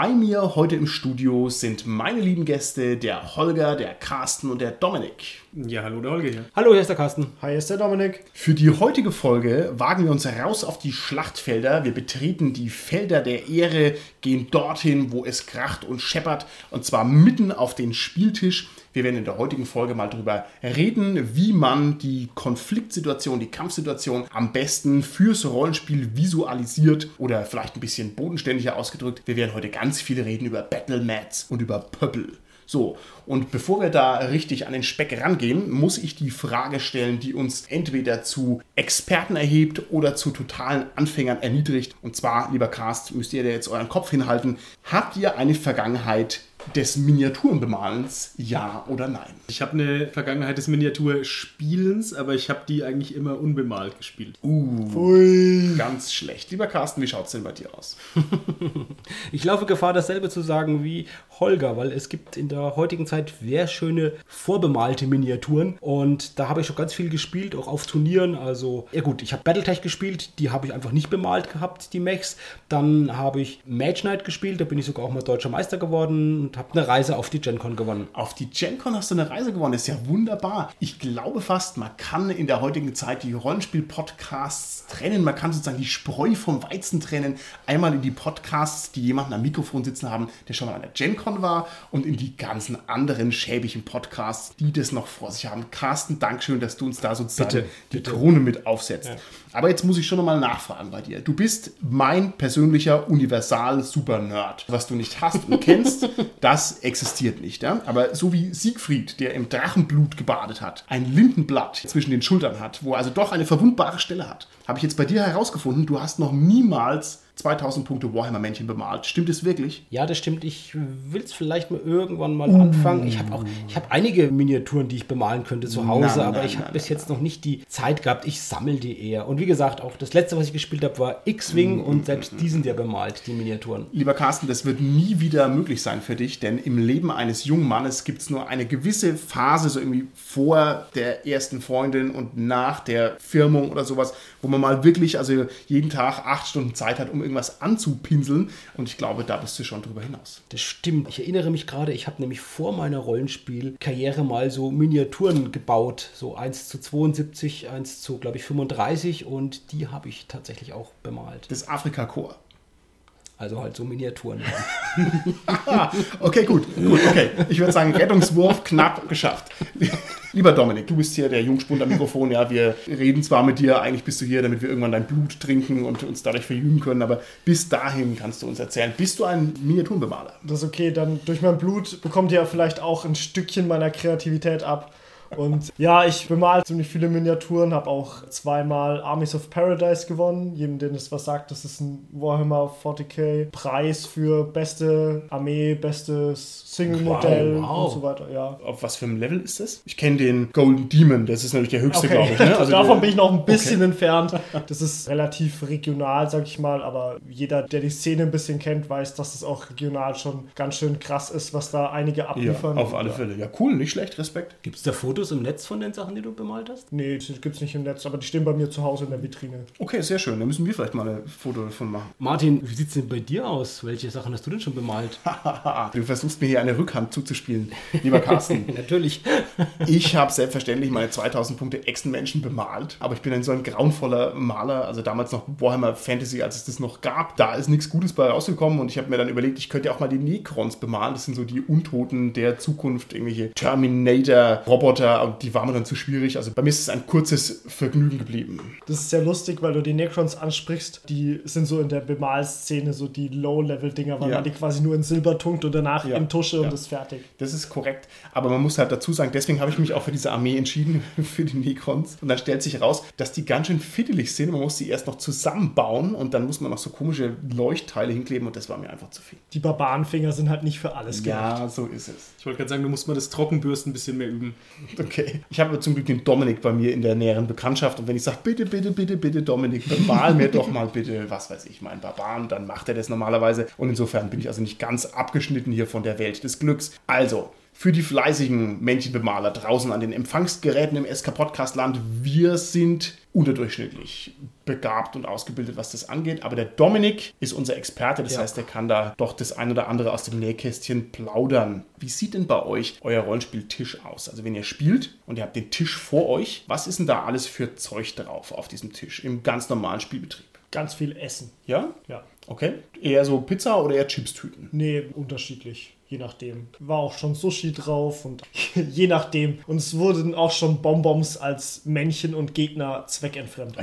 Bei mir heute im Studio sind meine lieben Gäste, der Holger, der Carsten und der Dominik. Ja, hallo, der Holger hier. Hallo, hier ist der Carsten. Hi, hier ist der Dominik. Für die heutige Folge wagen wir uns raus auf die Schlachtfelder. Wir betreten die Felder der Ehre, gehen dorthin, wo es kracht und scheppert, und zwar mitten auf den Spieltisch. Wir werden in der heutigen Folge mal darüber reden, wie man die Konfliktsituation, die Kampfsituation am besten fürs Rollenspiel visualisiert oder vielleicht ein bisschen bodenständiger ausgedrückt. Wir werden heute ganz viel reden über Battle Mats und über Pöppel. So, und bevor wir da richtig an den Speck rangehen, muss ich die Frage stellen, die uns entweder zu Experten erhebt oder zu totalen Anfängern erniedrigt. Und zwar, lieber Cast, müsst ihr da jetzt euren Kopf hinhalten. Habt ihr eine Vergangenheit des Miniaturenbemalens, ja oder nein? Ich habe eine Vergangenheit des Miniaturspielens, aber ich habe die eigentlich immer unbemalt gespielt. Uh, Ui. ganz schlecht. Lieber Carsten, wie schaut es denn bei dir aus? ich laufe Gefahr, dasselbe zu sagen wie Holger, weil es gibt in der heutigen Zeit sehr schöne vorbemalte Miniaturen und da habe ich schon ganz viel gespielt, auch auf Turnieren. Also, ja gut, ich habe Battletech gespielt, die habe ich einfach nicht bemalt gehabt, die Mechs. Dann habe ich Mage Knight gespielt, da bin ich sogar auch mal deutscher Meister geworden und habe eine Reise auf die GenCon gewonnen. Auf die GenCon hast du eine Reise gewonnen, ist ja wunderbar. Ich glaube fast, man kann in der heutigen Zeit die Rollenspiel-Podcasts trennen, man kann sozusagen die Spreu vom Weizen trennen. Einmal in die Podcasts, die jemanden am Mikrofon sitzen haben, der schon mal an der GenCon war und in die ganzen anderen schäbigen Podcasts, die das noch vor sich haben. Carsten, Dankeschön, dass du uns da sozusagen bitte, die bitte. Krone mit aufsetzt. Ja. Aber jetzt muss ich schon nochmal nachfragen bei dir. Du bist mein persönlicher Universal-Super-Nerd. Was du nicht hast und kennst, das existiert nicht. Ja? Aber so wie Siegfried, der im Drachenblut gebadet hat, ein Lindenblatt zwischen den Schultern hat, wo er also doch eine verwundbare Stelle hat, habe ich jetzt bei dir herausgefunden, du hast noch niemals 2000 Punkte Warhammer-Männchen bemalt. Stimmt es wirklich? Ja, das stimmt. Ich will es vielleicht mal irgendwann mal uh. anfangen. Ich habe auch, ich habe einige Miniaturen, die ich bemalen könnte zu Hause, na, aber na, ich habe bis jetzt noch nicht die Zeit gehabt. Ich sammle die eher. Und wie gesagt, auch das letzte, was ich gespielt habe, war X-Wing mm, und selbst die sind ja bemalt, die Miniaturen. Lieber Carsten, das wird nie wieder möglich sein für dich, denn im Leben eines jungen Mannes gibt es nur eine gewisse Phase, so irgendwie vor der ersten Freundin und nach der Firmung oder sowas, wo man mal wirklich, also jeden Tag acht Stunden Zeit hat, um irgendwas anzupinseln. Und ich glaube, da bist du schon drüber hinaus. Das stimmt. Ich erinnere mich gerade, ich habe nämlich vor meiner Rollenspielkarriere mal so Miniaturen gebaut. So 1 zu 72, 1 zu, glaube ich, 35. Und die habe ich tatsächlich auch bemalt. Das Afrika-Chor. Also halt so Miniaturen. okay, gut, gut, okay. Ich würde sagen, Rettungswurf knapp geschafft. Lieber Dominik, du bist hier der Jungspund am Mikrofon. Ja, wir reden zwar mit dir, eigentlich bist du hier, damit wir irgendwann dein Blut trinken und uns dadurch verjüngen können, aber bis dahin kannst du uns erzählen. Bist du ein Miniaturenbemaler? Das ist okay, dann durch mein Blut bekommt ihr vielleicht auch ein Stückchen meiner Kreativität ab. Und ja, ich bemale ziemlich viele Miniaturen, habe auch zweimal Armies of Paradise gewonnen. Jedem, den es was sagt, das ist ein Warhammer 40k Preis für beste Armee, bestes Single-Modell wow, wow. und so weiter. Ja. Auf was für einem Level ist das? Ich kenne den Golden Demon, das ist natürlich der höchste, okay. glaube ich. Ne? Also Davon bin ich noch ein bisschen okay. entfernt. Das ist relativ regional, sag ich mal, aber jeder, der die Szene ein bisschen kennt, weiß, dass es auch regional schon ganz schön krass ist, was da einige abliefern. Ja, auf alle Fälle. Ja, cool, nicht schlecht, Respekt. Gibt es da Fotos? Fotos im Netz von den Sachen, die du bemalt hast? Nee, die gibt es nicht im Netz, aber die stehen bei mir zu Hause in der Vitrine. Okay, sehr schön. Dann müssen wir vielleicht mal ein Foto davon machen. Martin, wie sieht es denn bei dir aus? Welche Sachen hast du denn schon bemalt? du versuchst mir hier eine Rückhand zuzuspielen, lieber Carsten. Natürlich. ich habe selbstverständlich meine 2000 Punkte Echsenmenschen bemalt, aber ich bin ein so ein grauenvoller Maler. Also damals noch Warhammer Fantasy, als es das noch gab. Da ist nichts Gutes bei rausgekommen und ich habe mir dann überlegt, ich könnte auch mal die Necrons bemalen. Das sind so die Untoten der Zukunft, irgendwelche Terminator-Roboter Kilometer, die war mir dann zu schwierig. Also bei mir ist es ein kurzes Vergnügen geblieben. Das ist sehr lustig, weil du die Necrons ansprichst. Die sind so in der Bemalszene so die Low-Level-Dinger, weil ja. man die quasi nur in Silber tunkt und danach ja. in Tusche ja. und ist fertig. Das ist korrekt. Aber man muss halt dazu sagen, deswegen habe ich mich auch für diese Armee entschieden, für die Necrons. Und dann stellt sich heraus, dass die ganz schön fiddelig sind. Man muss sie erst noch zusammenbauen und dann muss man noch so komische Leuchtteile hinkleben und das war mir einfach zu viel. Die Barbarenfinger sind halt nicht für alles gemacht. Ja, so ist es. Ich wollte gerade sagen, du musst mal das Trockenbürsten ein bisschen mehr üben. Okay. Ich habe zum Glück den Dominik bei mir in der näheren Bekanntschaft und wenn ich sage, bitte, bitte, bitte, bitte, Dominik, bemal mir doch mal bitte, was weiß ich, meinen Barbaren, dann macht er das normalerweise. Und insofern bin ich also nicht ganz abgeschnitten hier von der Welt des Glücks. Also, für die fleißigen Männchenbemaler draußen an den Empfangsgeräten im SK Podcast Land. Wir sind unterdurchschnittlich begabt und ausgebildet, was das angeht. Aber der Dominik ist unser Experte, das ja. heißt, er kann da doch das ein oder andere aus dem Nähkästchen plaudern. Wie sieht denn bei euch euer Rollenspieltisch aus? Also wenn ihr spielt und ihr habt den Tisch vor euch, was ist denn da alles für Zeug drauf auf diesem Tisch im ganz normalen Spielbetrieb? Ganz viel Essen. Ja? Ja. Okay. Eher so Pizza oder eher Chipstüten? Nee, unterschiedlich je nachdem. War auch schon Sushi drauf und je nachdem. Und es wurden auch schon Bonbons als Männchen und Gegner zweckentfremdet.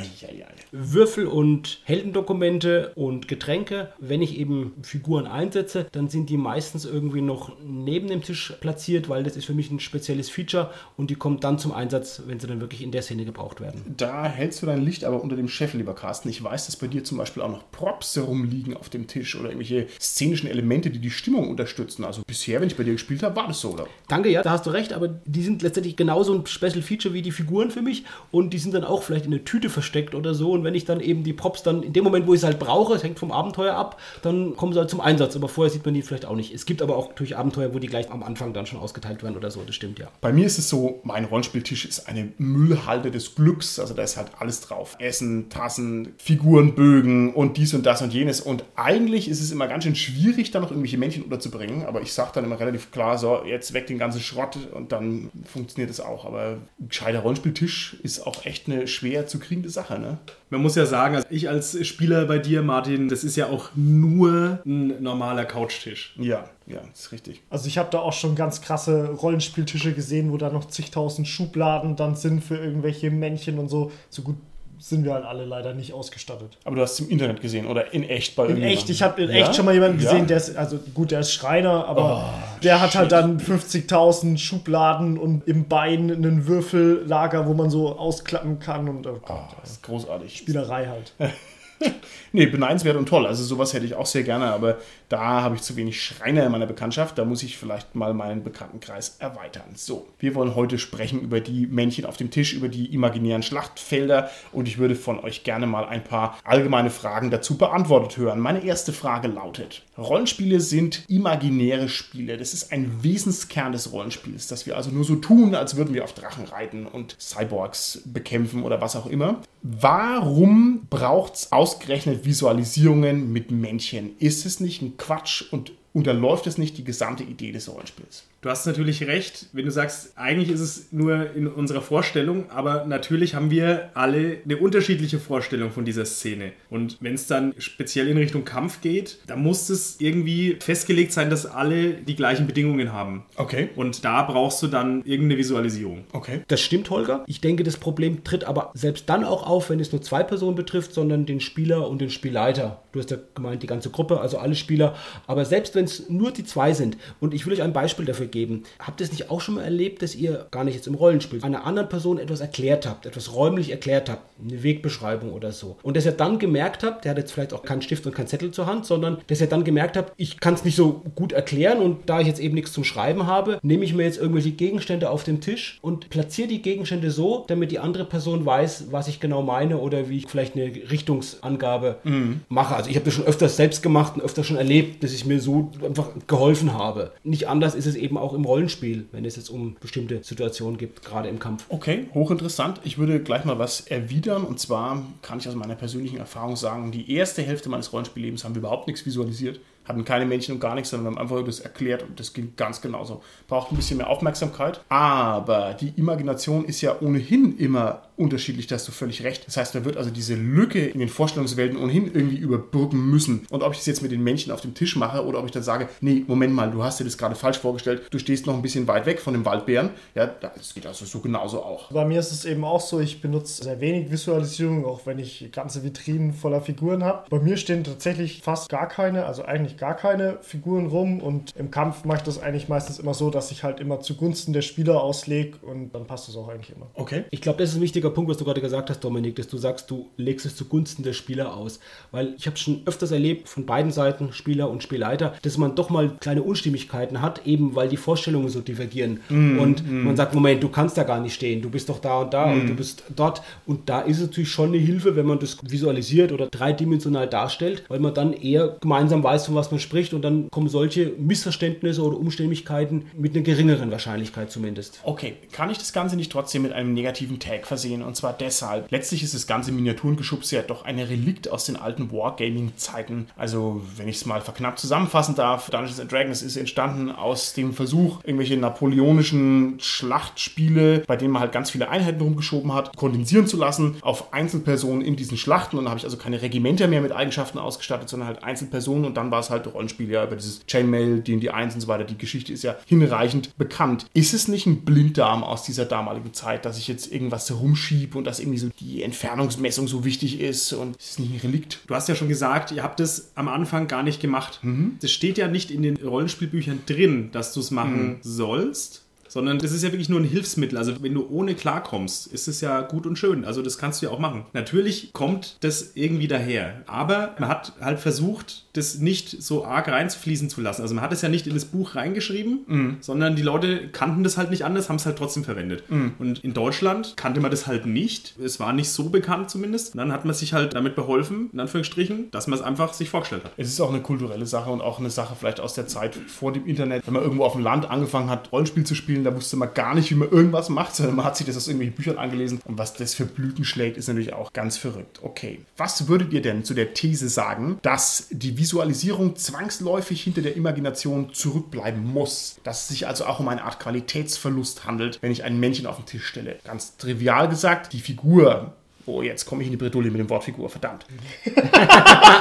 Würfel und Heldendokumente und Getränke. Wenn ich eben Figuren einsetze, dann sind die meistens irgendwie noch neben dem Tisch platziert, weil das ist für mich ein spezielles Feature und die kommen dann zum Einsatz, wenn sie dann wirklich in der Szene gebraucht werden. Da hältst du dein Licht aber unter dem Chef, lieber Carsten. Ich weiß, dass bei dir zum Beispiel auch noch Props herumliegen auf dem Tisch oder irgendwelche szenischen Elemente, die die Stimmung unterstützen. Also bisher, wenn ich bei dir gespielt habe, war das so, oder? Danke, ja, da hast du recht, aber die sind letztendlich genauso ein Special Feature wie die Figuren für mich und die sind dann auch vielleicht in der Tüte versteckt oder so und wenn ich dann eben die Props dann in dem Moment, wo ich es halt brauche, es hängt vom Abenteuer ab, dann kommen sie halt zum Einsatz, aber vorher sieht man die vielleicht auch nicht. Es gibt aber auch natürlich Abenteuer, wo die gleich am Anfang dann schon ausgeteilt werden oder so, das stimmt ja. Bei mir ist es so, mein Rollenspieltisch ist eine Müllhalde des Glücks, also da ist halt alles drauf. Essen, Tassen, Figurenbögen und dies und das und jenes und eigentlich ist es immer ganz schön schwierig, da noch irgendwelche Männchen unterzubringen, aber ich sage dann immer relativ klar, so, jetzt weg den ganzen Schrott und dann funktioniert es auch. Aber ein gescheiter Rollenspieltisch ist auch echt eine schwer zu kriegende Sache, ne? Man muss ja sagen, also ich als Spieler bei dir, Martin, das ist ja auch nur ein normaler Couchtisch. Ja, ja, ist richtig. Also ich habe da auch schon ganz krasse Rollenspieltische gesehen, wo da noch zigtausend Schubladen dann sind für irgendwelche Männchen und so. So gut sind wir halt alle leider nicht ausgestattet. Aber du hast es im Internet gesehen oder in echt bei In echt, ich habe in ja? echt schon mal jemanden gesehen, ja? der ist, also gut, der ist Schreiner, aber oh, der hat halt dann 50.000 Schubladen und im Bein einen Würfellager, wo man so ausklappen kann und oh oh, das ist großartig. Spielerei halt. nee, beneidenswert und toll. Also sowas hätte ich auch sehr gerne, aber da habe ich zu wenig Schreiner in meiner Bekanntschaft. Da muss ich vielleicht mal meinen Bekanntenkreis erweitern. So, wir wollen heute sprechen über die Männchen auf dem Tisch, über die imaginären Schlachtfelder und ich würde von euch gerne mal ein paar allgemeine Fragen dazu beantwortet hören. Meine erste Frage lautet: Rollenspiele sind imaginäre Spiele. Das ist ein Wesenskern des Rollenspiels, dass wir also nur so tun, als würden wir auf Drachen reiten und Cyborgs bekämpfen oder was auch immer. Warum braucht es ausgerechnet Visualisierungen mit Männchen? Ist es nicht ein Quatsch und unterläuft es nicht die gesamte Idee des Rollenspiels? Du hast natürlich recht, wenn du sagst, eigentlich ist es nur in unserer Vorstellung, aber natürlich haben wir alle eine unterschiedliche Vorstellung von dieser Szene. Und wenn es dann speziell in Richtung Kampf geht, dann muss es irgendwie festgelegt sein, dass alle die gleichen Bedingungen haben. Okay. Und da brauchst du dann irgendeine Visualisierung. Okay. Das stimmt, Holger. Ich denke, das Problem tritt aber selbst dann auch auf, wenn es nur zwei Personen betrifft, sondern den Spieler und den Spielleiter. Du hast ja gemeint, die ganze Gruppe, also alle Spieler. Aber selbst wenn es nur die zwei sind, und ich will euch ein Beispiel dafür geben, geben. Habt ihr es nicht auch schon mal erlebt, dass ihr gar nicht jetzt im Rollenspiel einer anderen Person etwas erklärt habt, etwas räumlich erklärt habt, eine Wegbeschreibung oder so? Und dass ihr dann gemerkt habt, der hat jetzt vielleicht auch keinen Stift und keinen Zettel zur Hand, sondern dass ihr dann gemerkt habt, ich kann es nicht so gut erklären und da ich jetzt eben nichts zum Schreiben habe, nehme ich mir jetzt irgendwelche Gegenstände auf dem Tisch und platziere die Gegenstände so, damit die andere Person weiß, was ich genau meine oder wie ich vielleicht eine Richtungsangabe mhm. mache. Also ich habe das schon öfters selbst gemacht und öfters schon erlebt, dass ich mir so einfach geholfen habe. Nicht anders ist es eben auch auch im Rollenspiel, wenn es jetzt um bestimmte Situationen geht, gerade im Kampf. Okay, hochinteressant. Ich würde gleich mal was erwidern. Und zwar kann ich aus meiner persönlichen Erfahrung sagen, die erste Hälfte meines Rollenspiellebens haben wir überhaupt nichts visualisiert hatten keine Männchen und gar nichts, sondern haben einfach das erklärt und das ging ganz genauso. Braucht ein bisschen mehr Aufmerksamkeit. Aber die Imagination ist ja ohnehin immer unterschiedlich, da hast du völlig recht. Das heißt, da wird also diese Lücke in den Vorstellungswelten ohnehin irgendwie überbrücken müssen. Und ob ich das jetzt mit den Männchen auf dem Tisch mache oder ob ich dann sage, nee, Moment mal, du hast dir das gerade falsch vorgestellt, du stehst noch ein bisschen weit weg von dem Waldbären. Ja, das geht also so genauso auch. Bei mir ist es eben auch so, ich benutze sehr wenig Visualisierung, auch wenn ich ganze Vitrinen voller Figuren habe. Bei mir stehen tatsächlich fast gar keine, also eigentlich eigentlich gar keine Figuren rum und im Kampf mache ich das eigentlich meistens immer so, dass ich halt immer zugunsten der Spieler auslege und dann passt das auch eigentlich immer. Okay. Ich glaube, das ist ein wichtiger Punkt, was du gerade gesagt hast, Dominik, dass du sagst, du legst es zugunsten der Spieler aus. Weil ich habe schon öfters erlebt, von beiden Seiten, Spieler und Spielleiter, dass man doch mal kleine Unstimmigkeiten hat, eben weil die Vorstellungen so divergieren. Mm, und mm. man sagt, Moment, du kannst da gar nicht stehen, du bist doch da und da mm. und du bist dort. Und da ist es natürlich schon eine Hilfe, wenn man das visualisiert oder dreidimensional darstellt, weil man dann eher gemeinsam weiß, von was man spricht und dann kommen solche Missverständnisse oder Umstimmigkeiten mit einer geringeren Wahrscheinlichkeit zumindest. Okay, kann ich das Ganze nicht trotzdem mit einem negativen Tag versehen? Und zwar deshalb. Letztlich ist das ganze Miniaturengeschubse ja doch ein Relikt aus den alten Wargaming-Zeiten. Also, wenn ich es mal verknappt zusammenfassen darf, Dungeons and Dragons ist entstanden aus dem Versuch, irgendwelche napoleonischen Schlachtspiele, bei denen man halt ganz viele Einheiten rumgeschoben hat, kondensieren zu lassen auf Einzelpersonen in diesen Schlachten. Und dann habe ich also keine Regimenter mehr mit Eigenschaften ausgestattet, sondern halt Einzelpersonen. Und dann war es halt Rollenspiel ja über dieses Chainmail, D&D 1 und so weiter. Die Geschichte ist ja hinreichend bekannt. Ist es nicht ein Blinddarm aus dieser damaligen Zeit, dass ich jetzt irgendwas rumschiebe und dass irgendwie so die Entfernungsmessung so wichtig ist und es ist nicht ein Relikt? Du hast ja schon gesagt, ihr habt es am Anfang gar nicht gemacht. Mhm. Das steht ja nicht in den Rollenspielbüchern drin, dass du es machen mhm. sollst sondern das ist ja wirklich nur ein Hilfsmittel. Also wenn du ohne klarkommst, ist es ja gut und schön. Also das kannst du ja auch machen. Natürlich kommt das irgendwie daher, aber man hat halt versucht, das nicht so arg reinfließen zu lassen. Also man hat es ja nicht in das Buch reingeschrieben, mm. sondern die Leute kannten das halt nicht anders, haben es halt trotzdem verwendet. Mm. Und in Deutschland kannte man das halt nicht. Es war nicht so bekannt zumindest. Und dann hat man sich halt damit beholfen, in Anführungsstrichen, dass man es einfach sich vorgestellt hat. Es ist auch eine kulturelle Sache und auch eine Sache vielleicht aus der Zeit vor dem Internet. Wenn man irgendwo auf dem Land angefangen hat, Rollenspiel zu spielen, da wusste man gar nicht, wie man irgendwas macht, sondern man hat sich das aus irgendwelchen Büchern angelesen. Und was das für Blüten schlägt, ist natürlich auch ganz verrückt. Okay, was würdet ihr denn zu der These sagen, dass die Visualisierung zwangsläufig hinter der Imagination zurückbleiben muss? Dass es sich also auch um eine Art Qualitätsverlust handelt, wenn ich ein Männchen auf den Tisch stelle. Ganz trivial gesagt, die Figur Oh, jetzt komme ich in die Bredouille mit dem Wortfigur, verdammt.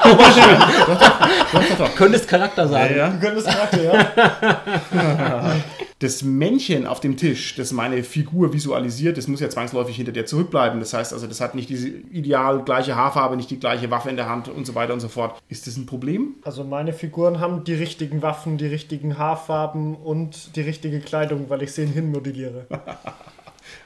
Aber schön. Doch, doch, doch, doch. Könntest Charakter sagen. Ja, ja. Du könntest Charakter, ja. das Männchen auf dem Tisch, das meine Figur visualisiert, das muss ja zwangsläufig hinter dir zurückbleiben. Das heißt also, das hat nicht diese ideal gleiche Haarfarbe, nicht die gleiche Waffe in der Hand und so weiter und so fort. Ist das ein Problem? Also meine Figuren haben die richtigen Waffen, die richtigen Haarfarben und die richtige Kleidung, weil ich sie hinmodelliere.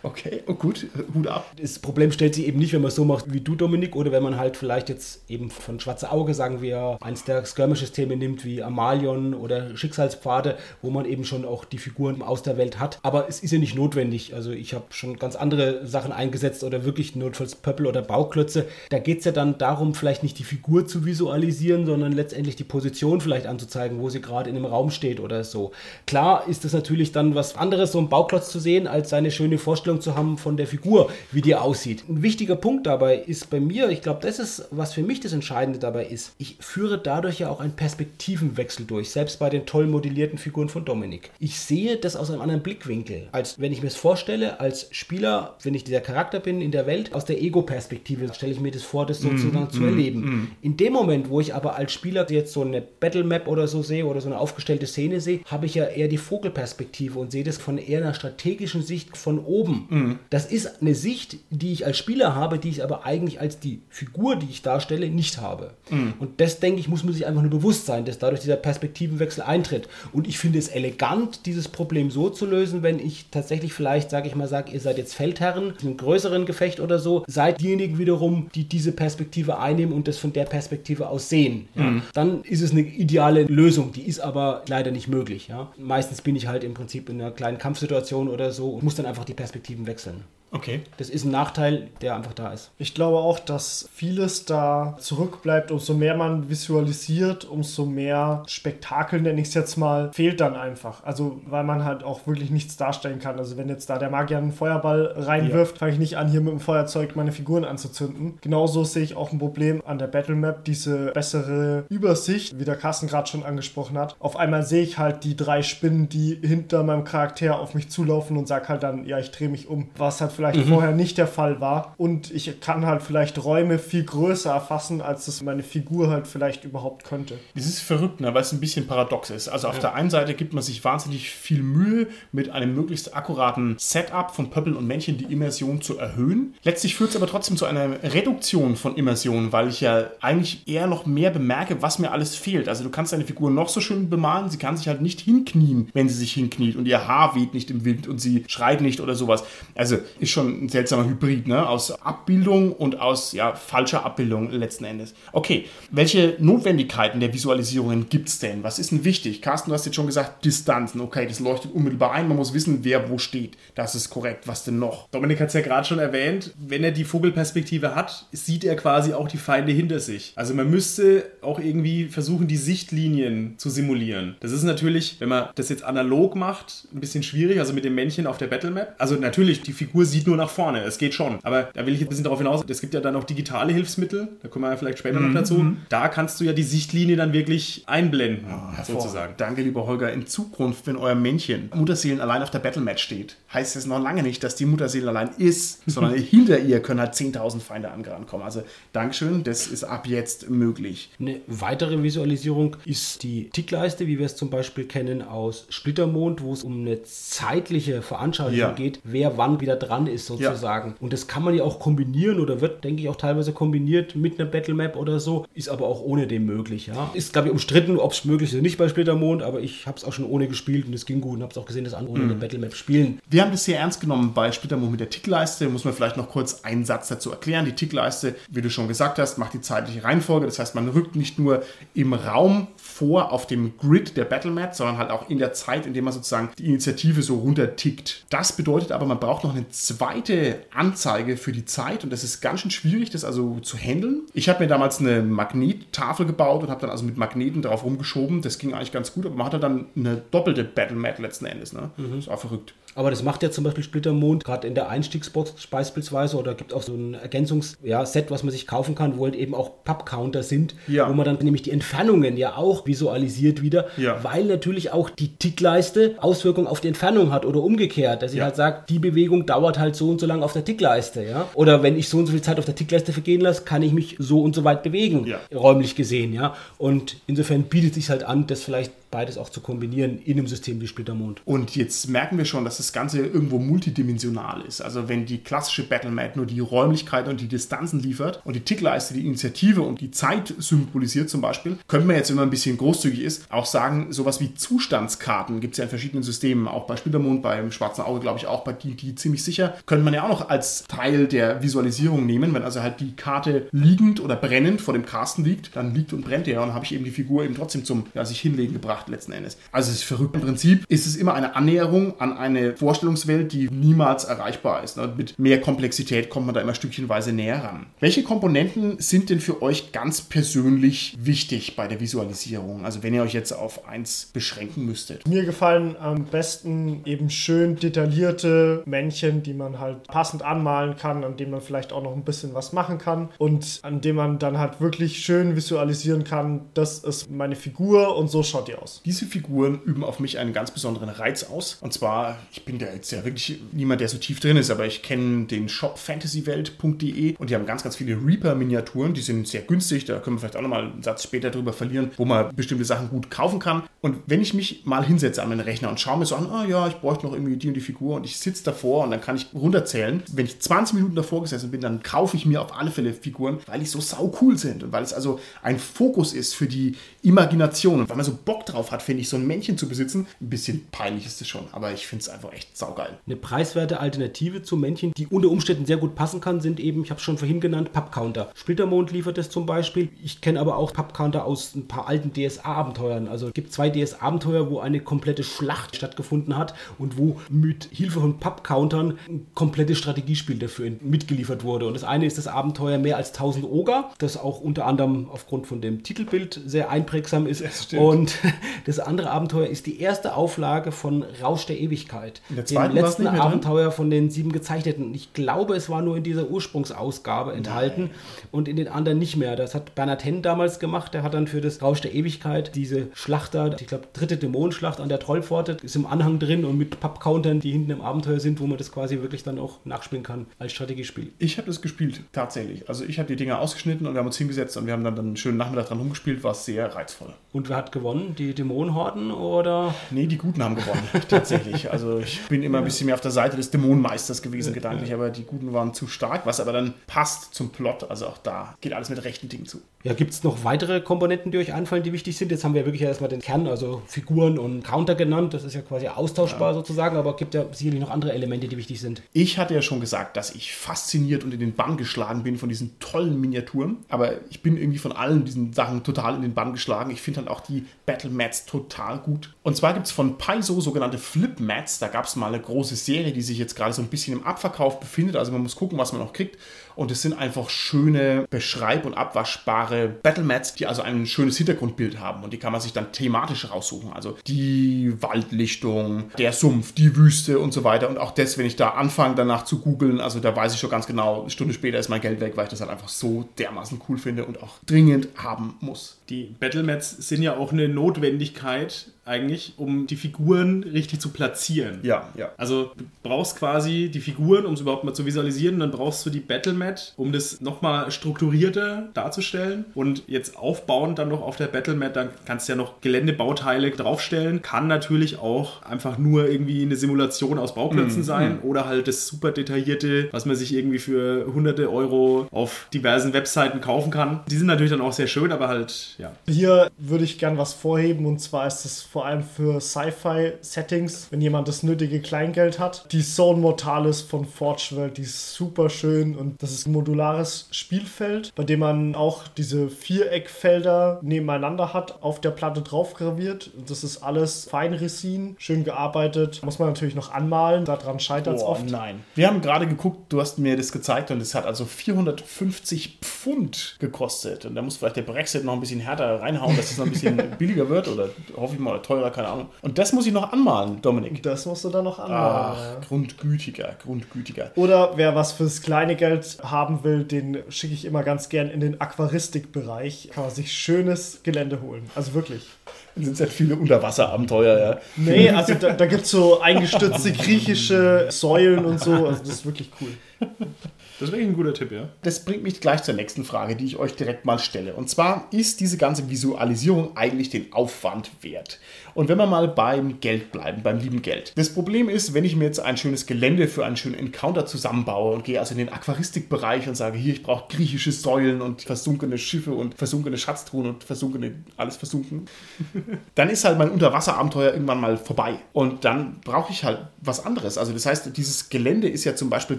Okay, oh gut, Hut ab. Das Problem stellt sich eben nicht, wenn man es so macht wie du, Dominik, oder wenn man halt vielleicht jetzt eben von Schwarze Auge, sagen wir, eins der Skirmish-Systeme nimmt, wie Amalion oder Schicksalspfade, wo man eben schon auch die Figuren aus der Welt hat. Aber es ist ja nicht notwendig. Also ich habe schon ganz andere Sachen eingesetzt oder wirklich notfalls Pöppel oder Bauklötze. Da geht es ja dann darum, vielleicht nicht die Figur zu visualisieren, sondern letztendlich die Position vielleicht anzuzeigen, wo sie gerade in einem Raum steht oder so. Klar ist es natürlich dann was anderes, so einen Bauklotz zu sehen, als seine schöne Vorstellung Vorstellung zu haben von der Figur, wie die aussieht. Ein wichtiger Punkt dabei ist bei mir, ich glaube, das ist, was für mich das Entscheidende dabei ist, ich führe dadurch ja auch einen Perspektivenwechsel durch, selbst bei den toll modellierten Figuren von Dominik. Ich sehe das aus einem anderen Blickwinkel, als wenn ich mir es vorstelle, als Spieler, wenn ich dieser Charakter bin in der Welt, aus der Ego-Perspektive stelle ich mir das vor, das sozusagen mm, zu mm, erleben. Mm. In dem Moment, wo ich aber als Spieler jetzt so eine Battle Map oder so sehe oder so eine aufgestellte Szene sehe, habe ich ja eher die Vogelperspektive und sehe das von eher einer strategischen Sicht von oben Mhm. Das ist eine Sicht, die ich als Spieler habe, die ich aber eigentlich als die Figur, die ich darstelle, nicht habe. Mhm. Und das, denke ich, muss man sich einfach nur bewusst sein, dass dadurch dieser Perspektivenwechsel eintritt. Und ich finde es elegant, dieses Problem so zu lösen, wenn ich tatsächlich vielleicht, sage ich mal, sage, ihr seid jetzt Feldherren in einem größeren Gefecht oder so, seid diejenigen wiederum, die diese Perspektive einnehmen und das von der Perspektive aus sehen. Ja? Mhm. Dann ist es eine ideale Lösung, die ist aber leider nicht möglich. Ja? Meistens bin ich halt im Prinzip in einer kleinen Kampfsituation oder so und muss dann einfach die Perspektive Perspektiven wechseln. Okay. Das ist ein Nachteil, der einfach da ist. Ich glaube auch, dass vieles da zurückbleibt. Umso mehr man visualisiert, umso mehr Spektakel, nenne ich es jetzt mal, fehlt dann einfach. Also, weil man halt auch wirklich nichts darstellen kann. Also, wenn jetzt da der Magier einen Feuerball reinwirft, ja. fange ich nicht an, hier mit dem Feuerzeug meine Figuren anzuzünden. Genauso sehe ich auch ein Problem an der Battle Map, diese bessere Übersicht, wie der Carsten gerade schon angesprochen hat. Auf einmal sehe ich halt die drei Spinnen, die hinter meinem Charakter auf mich zulaufen und sage halt dann, ja, ich drehe mich um. Was halt vielleicht vorher nicht der Fall war. Und ich kann halt vielleicht Räume viel größer erfassen, als das meine Figur halt vielleicht überhaupt könnte. Das ist verrückt, ne? weil es ein bisschen paradox ist. Also auf der einen Seite gibt man sich wahnsinnig viel Mühe, mit einem möglichst akkuraten Setup von Pöppeln und Männchen die Immersion zu erhöhen. Letztlich führt es aber trotzdem zu einer Reduktion von Immersion, weil ich ja eigentlich eher noch mehr bemerke, was mir alles fehlt. Also du kannst deine Figur noch so schön bemalen, sie kann sich halt nicht hinknien, wenn sie sich hinkniet und ihr Haar weht nicht im Wind und sie schreit nicht oder sowas. Also ist schon ein seltsamer Hybrid, ne? Aus Abbildung und aus ja, falscher Abbildung letzten Endes. Okay, welche Notwendigkeiten der Visualisierungen gibt es denn? Was ist denn wichtig? Carsten, du hast jetzt schon gesagt, Distanzen. Okay, das leuchtet unmittelbar ein. Man muss wissen, wer wo steht. Das ist korrekt. Was denn noch? Dominik hat es ja gerade schon erwähnt, wenn er die Vogelperspektive hat, sieht er quasi auch die Feinde hinter sich. Also man müsste auch irgendwie versuchen, die Sichtlinien zu simulieren. Das ist natürlich, wenn man das jetzt analog macht, ein bisschen schwierig, also mit dem Männchen auf der Battlemap. Also natürlich, die Figur sieht nur nach vorne, es geht schon. Aber da will ich ein bisschen darauf hinaus, es gibt ja dann auch digitale Hilfsmittel, da kommen wir ja vielleicht später noch dazu. Da kannst du ja die Sichtlinie dann wirklich einblenden, sozusagen. Danke, lieber Holger. In Zukunft, wenn euer Männchen Mutterseelen allein auf der Battlematch steht, heißt es noch lange nicht, dass die Mutterseele allein ist, sondern hinter ihr können halt 10.000 Feinde ankommen. Also Dankeschön, das ist ab jetzt möglich. Eine weitere Visualisierung ist die Tickleiste, wie wir es zum Beispiel kennen aus Splittermond, wo es um eine zeitliche Veranschaulichung Ja. geht, wer wann wieder dran ist sozusagen. Und das kann man ja auch kombinieren oder wird, denke ich, auch teilweise kombiniert mit einer Battlemap oder so, ist aber auch ohne dem möglich. Ja. Ist, glaube ich, umstritten, ob es möglich ist oder nicht bei Splittermond, aber ich habe es auch schon ohne gespielt und es ging gut und habe es auch gesehen, dass andere ohne eine Battlemap spielen. Wir haben das sehr ernst genommen bei Splittermond mit der Tickleiste. Muss man vielleicht noch kurz einen Satz dazu erklären. Die Tickleiste, wie du schon gesagt hast, macht die zeitliche Reihenfolge. Das heißt, man rückt nicht nur im Raum vor auf dem Grid der Battlemap, sondern halt auch in der Zeit, in der man sozusagen die Initiative so runtertickt. Das bedeutet aber, man braucht noch eine zweite Anzeige für die Zeit und das ist ganz schön schwierig, das also zu handeln. Ich habe mir damals eine Magnettafel gebaut und habe dann also mit Magneten drauf rumgeschoben. Das ging eigentlich ganz gut, aber man hatte dann eine doppelte Battlemap letzten Endes. Ne? Das war verrückt. Aber das macht ja zum Beispiel Splittermond gerade in der Einstiegsbox beispielsweise oder gibt auch so ein Ergänzungsset, ja, was man sich kaufen kann, wo halt eben auch Papp-Counter sind, Ja. wo man dann nämlich die Entfernungen ja auch visualisiert wieder, Ja. weil natürlich auch die Tickleiste Auswirkungen auf die Entfernung hat oder umgekehrt, dass ich halt sage, die Bewegung dauert halt so und so lang auf der Tickleiste, ja. Oder wenn ich so und so viel Zeit auf der Tickleiste vergehen lasse, kann ich mich so und so weit bewegen, Ja. räumlich gesehen, ja. Und insofern bietet sich halt an, das vielleicht beides auch zu kombinieren in einem System wie Splittermond. Und jetzt merken wir schon, dass das Ganze irgendwo multidimensional ist. Also wenn die klassische Battlemat nur die Räumlichkeiten und die Distanzen liefert und die Tickleiste die Initiative und die Zeit symbolisiert zum Beispiel, könnte man jetzt, wenn man ein bisschen großzügig ist, auch sagen, sowas wie Zustandskarten gibt es ja in verschiedenen Systemen, auch bei Splittermond, beim Schwarzen Auge glaube ich auch, bei D&D ziemlich sicher, könnte man ja auch noch als Teil der Visualisierung nehmen, wenn also halt die Karte liegend oder brennend vor dem Casten liegt, dann liegt und brennt der und habe ich eben die Figur eben trotzdem zum ja, sich hinlegen gebracht letzten Endes. Also es ist verrückt. Im Prinzip ist es immer eine Annäherung an eine Vorstellungswelt, die niemals erreichbar ist. Ne? Mit mehr Komplexität kommt man da immer stückchenweise näher ran. Welche Komponenten sind denn für euch ganz persönlich wichtig bei der Visualisierung? Also wenn ihr euch jetzt auf eins beschränken müsstet. Mir gefallen am besten eben schön detaillierte Männchen, die man halt passend anmalen kann, an denen man vielleicht auch noch ein bisschen was machen kann und an dem man dann halt wirklich schön visualisieren kann, das ist meine Figur und so schaut die aus. Diese Figuren üben auf mich einen ganz besonderen Reiz aus. Und zwar, ich bin da jetzt ja wirklich niemand, der so tief drin ist, aber ich kenne den Shop fantasywelt.de und die haben ganz, ganz viele Reaper-Miniaturen. Die sind sehr günstig. Da können wir vielleicht auch nochmal einen Satz später drüber verlieren, wo man bestimmte Sachen gut kaufen kann. Und wenn ich mich mal hinsetze an meinen Rechner und schaue mir so an, ah ja, ich bräuchte noch irgendwie die und die Figur und ich sitze davor und dann kann ich runterzählen. Wenn ich 20 Minuten davor gesessen bin, dann kaufe ich mir auf alle Fälle Figuren, weil die so sau cool sind und weil es also ein Fokus ist für die Imagination und weil man so Bock drauf hat, finde ich, so ein Männchen zu besitzen. Ein bisschen peinlich ist es schon, aber ich finde es einfach echt saugeil. Eine preiswerte Alternative zu Männchen, die unter Umständen sehr gut passen kann, sind eben, ich habe es schon vorhin genannt, Pappcounter. Splittermond liefert es zum Beispiel. Ich kenne aber auch Pappcounter aus ein paar alten DSA-Abenteuern. Also es gibt zwei DSA-Abenteuer, wo eine komplette Schlacht stattgefunden hat und wo mit Hilfe von Pappcountern ein komplettes Strategiespiel dafür mitgeliefert wurde. Und das eine ist das Abenteuer Mehr als 1000 Oger, das auch unter anderem aufgrund von dem Titelbild sehr einprägsam ist. Und Das andere Abenteuer ist die erste Auflage von Rausch der Ewigkeit. In der dem letzten mehr drin? Abenteuer von den sieben gezeichneten. Ich glaube, es war nur in dieser Ursprungsausgabe enthalten und in den anderen nicht mehr. Das hat Bernhard Henn damals gemacht. Der hat dann für das Rausch der Ewigkeit diese Schlachter, ich glaube, dritte Dämonenschlacht an der Trollpforte, ist im Anhang drin und mit Pappcountern, die hinten im Abenteuer sind, wo man das quasi wirklich dann auch nachspielen kann als Strategiespiel. Ich habe das gespielt, tatsächlich. Also ich habe die Dinger ausgeschnitten und wir haben uns hingesetzt und wir haben dann, dann einen schönen Nachmittag dran rumgespielt, war sehr reizvoll. Und wer hat gewonnen? Die Dämonenhorden oder? Nee, die Guten haben gewonnen, tatsächlich. Also ich bin immer ein bisschen mehr auf der Seite des Dämonenmeisters gewesen, gedanklich, aber die Guten waren zu stark, was aber dann passt zum Plot. Also auch da geht alles mit rechten Dingen zu. Ja, gibt es noch weitere Komponenten, die euch einfallen, die wichtig sind? Jetzt haben wir wirklich erstmal den Kern, also Figuren und Counter genannt. Das ist ja quasi austauschbar sozusagen, aber es gibt ja sicherlich noch andere Elemente, die wichtig sind. Ich hatte ja schon gesagt, dass ich fasziniert und in den Bann geschlagen bin von diesen tollen Miniaturen. Aber ich bin irgendwie von allen diesen Sachen total in den Bann geschlagen. Ich finde dann auch die Battle Mats total gut. Und zwar gibt es von Paizo sogenannte Flip Mats. Da gab es mal eine große Serie, die sich jetzt gerade so ein bisschen im Abverkauf befindet. Also man muss gucken, was man noch kriegt. Und es sind einfach schöne, beschreib- und abwaschbare Battle Mats, die also ein schönes Hintergrundbild haben. Und die kann man sich dann thematisch raussuchen. Also die Waldlichtung, der Sumpf, die Wüste und so weiter. Und auch das, wenn ich da anfange, danach zu googeln, also da weiß ich schon ganz genau, eine Stunde später ist mein Geld weg, weil ich das halt einfach so dermaßen cool finde und auch dringend haben muss. Die Battlemats sind ja auch eine Notwendigkeit eigentlich, um die Figuren richtig zu platzieren. Ja, ja. Also du brauchst quasi die Figuren, um es überhaupt mal zu visualisieren, und dann brauchst du die Battlemat, um das nochmal strukturierter darzustellen. Und jetzt aufbauend dann noch auf der Battlemat, dann kannst du ja noch Geländebauteile draufstellen. Kann natürlich auch einfach nur irgendwie eine Simulation aus Bauklötzen sein oder halt das super detaillierte, was man sich irgendwie für hunderte Euro auf diversen Webseiten kaufen kann. Die sind natürlich dann auch sehr schön, aber halt, ja. Hier würde ich gern was vorheben und zwar ist es vor allem für Sci-Fi-Settings, wenn jemand das nötige Kleingeld hat. Die Zone Mortalis von Forge World, die ist super schön und das ist ein modulares Spielfeld, bei dem man auch diese Viereckfelder nebeneinander hat, auf der Platte drauf graviert. Das ist alles Feinresin, schön gearbeitet. Muss man natürlich noch anmalen, daran scheitert es Boah, oft. nein. Wir haben gerade geguckt, du hast mir das gezeigt und es hat also 450 Pfund gekostet. Und da muss vielleicht der Brexit noch ein bisschen härter reinhauen, dass es noch ein bisschen billiger wird oder hoffe ich mal teurer, keine Ahnung. Und das muss ich noch anmalen, Dominik. Das musst du dann noch anmalen. Ach, ja. grundgütiger, grundgütiger. Oder wer was fürs kleine Geld haben will, den schicke ich immer ganz gern in den Aquaristikbereich. Kann man sich schönes Gelände holen. Also wirklich. Dann sind es halt viele Unterwasserabenteuer, ja. Nee, also da, da gibt es so eingestürzte griechische Säulen und so. Also das ist wirklich cool. Das ist wirklich ein guter Tipp, ja. Das bringt mich gleich zur nächsten Frage, die ich euch direkt mal stelle. Und zwar, ist diese ganze Visualisierung eigentlich den Aufwand wert? Und wenn wir mal beim Geld bleiben, beim lieben Geld. Das Problem ist, wenn ich mir jetzt ein schönes Gelände für einen schönen Encounter zusammenbaue und gehe also in den Aquaristikbereich und sage, hier, ich brauche griechische Säulen und versunkene Schiffe und versunkene Schatztruhen und versunkene, alles versunken, dann ist halt mein Unterwasserabenteuer irgendwann mal vorbei. Und dann brauche ich halt was anderes. Also das heißt, dieses Gelände ist ja zum Beispiel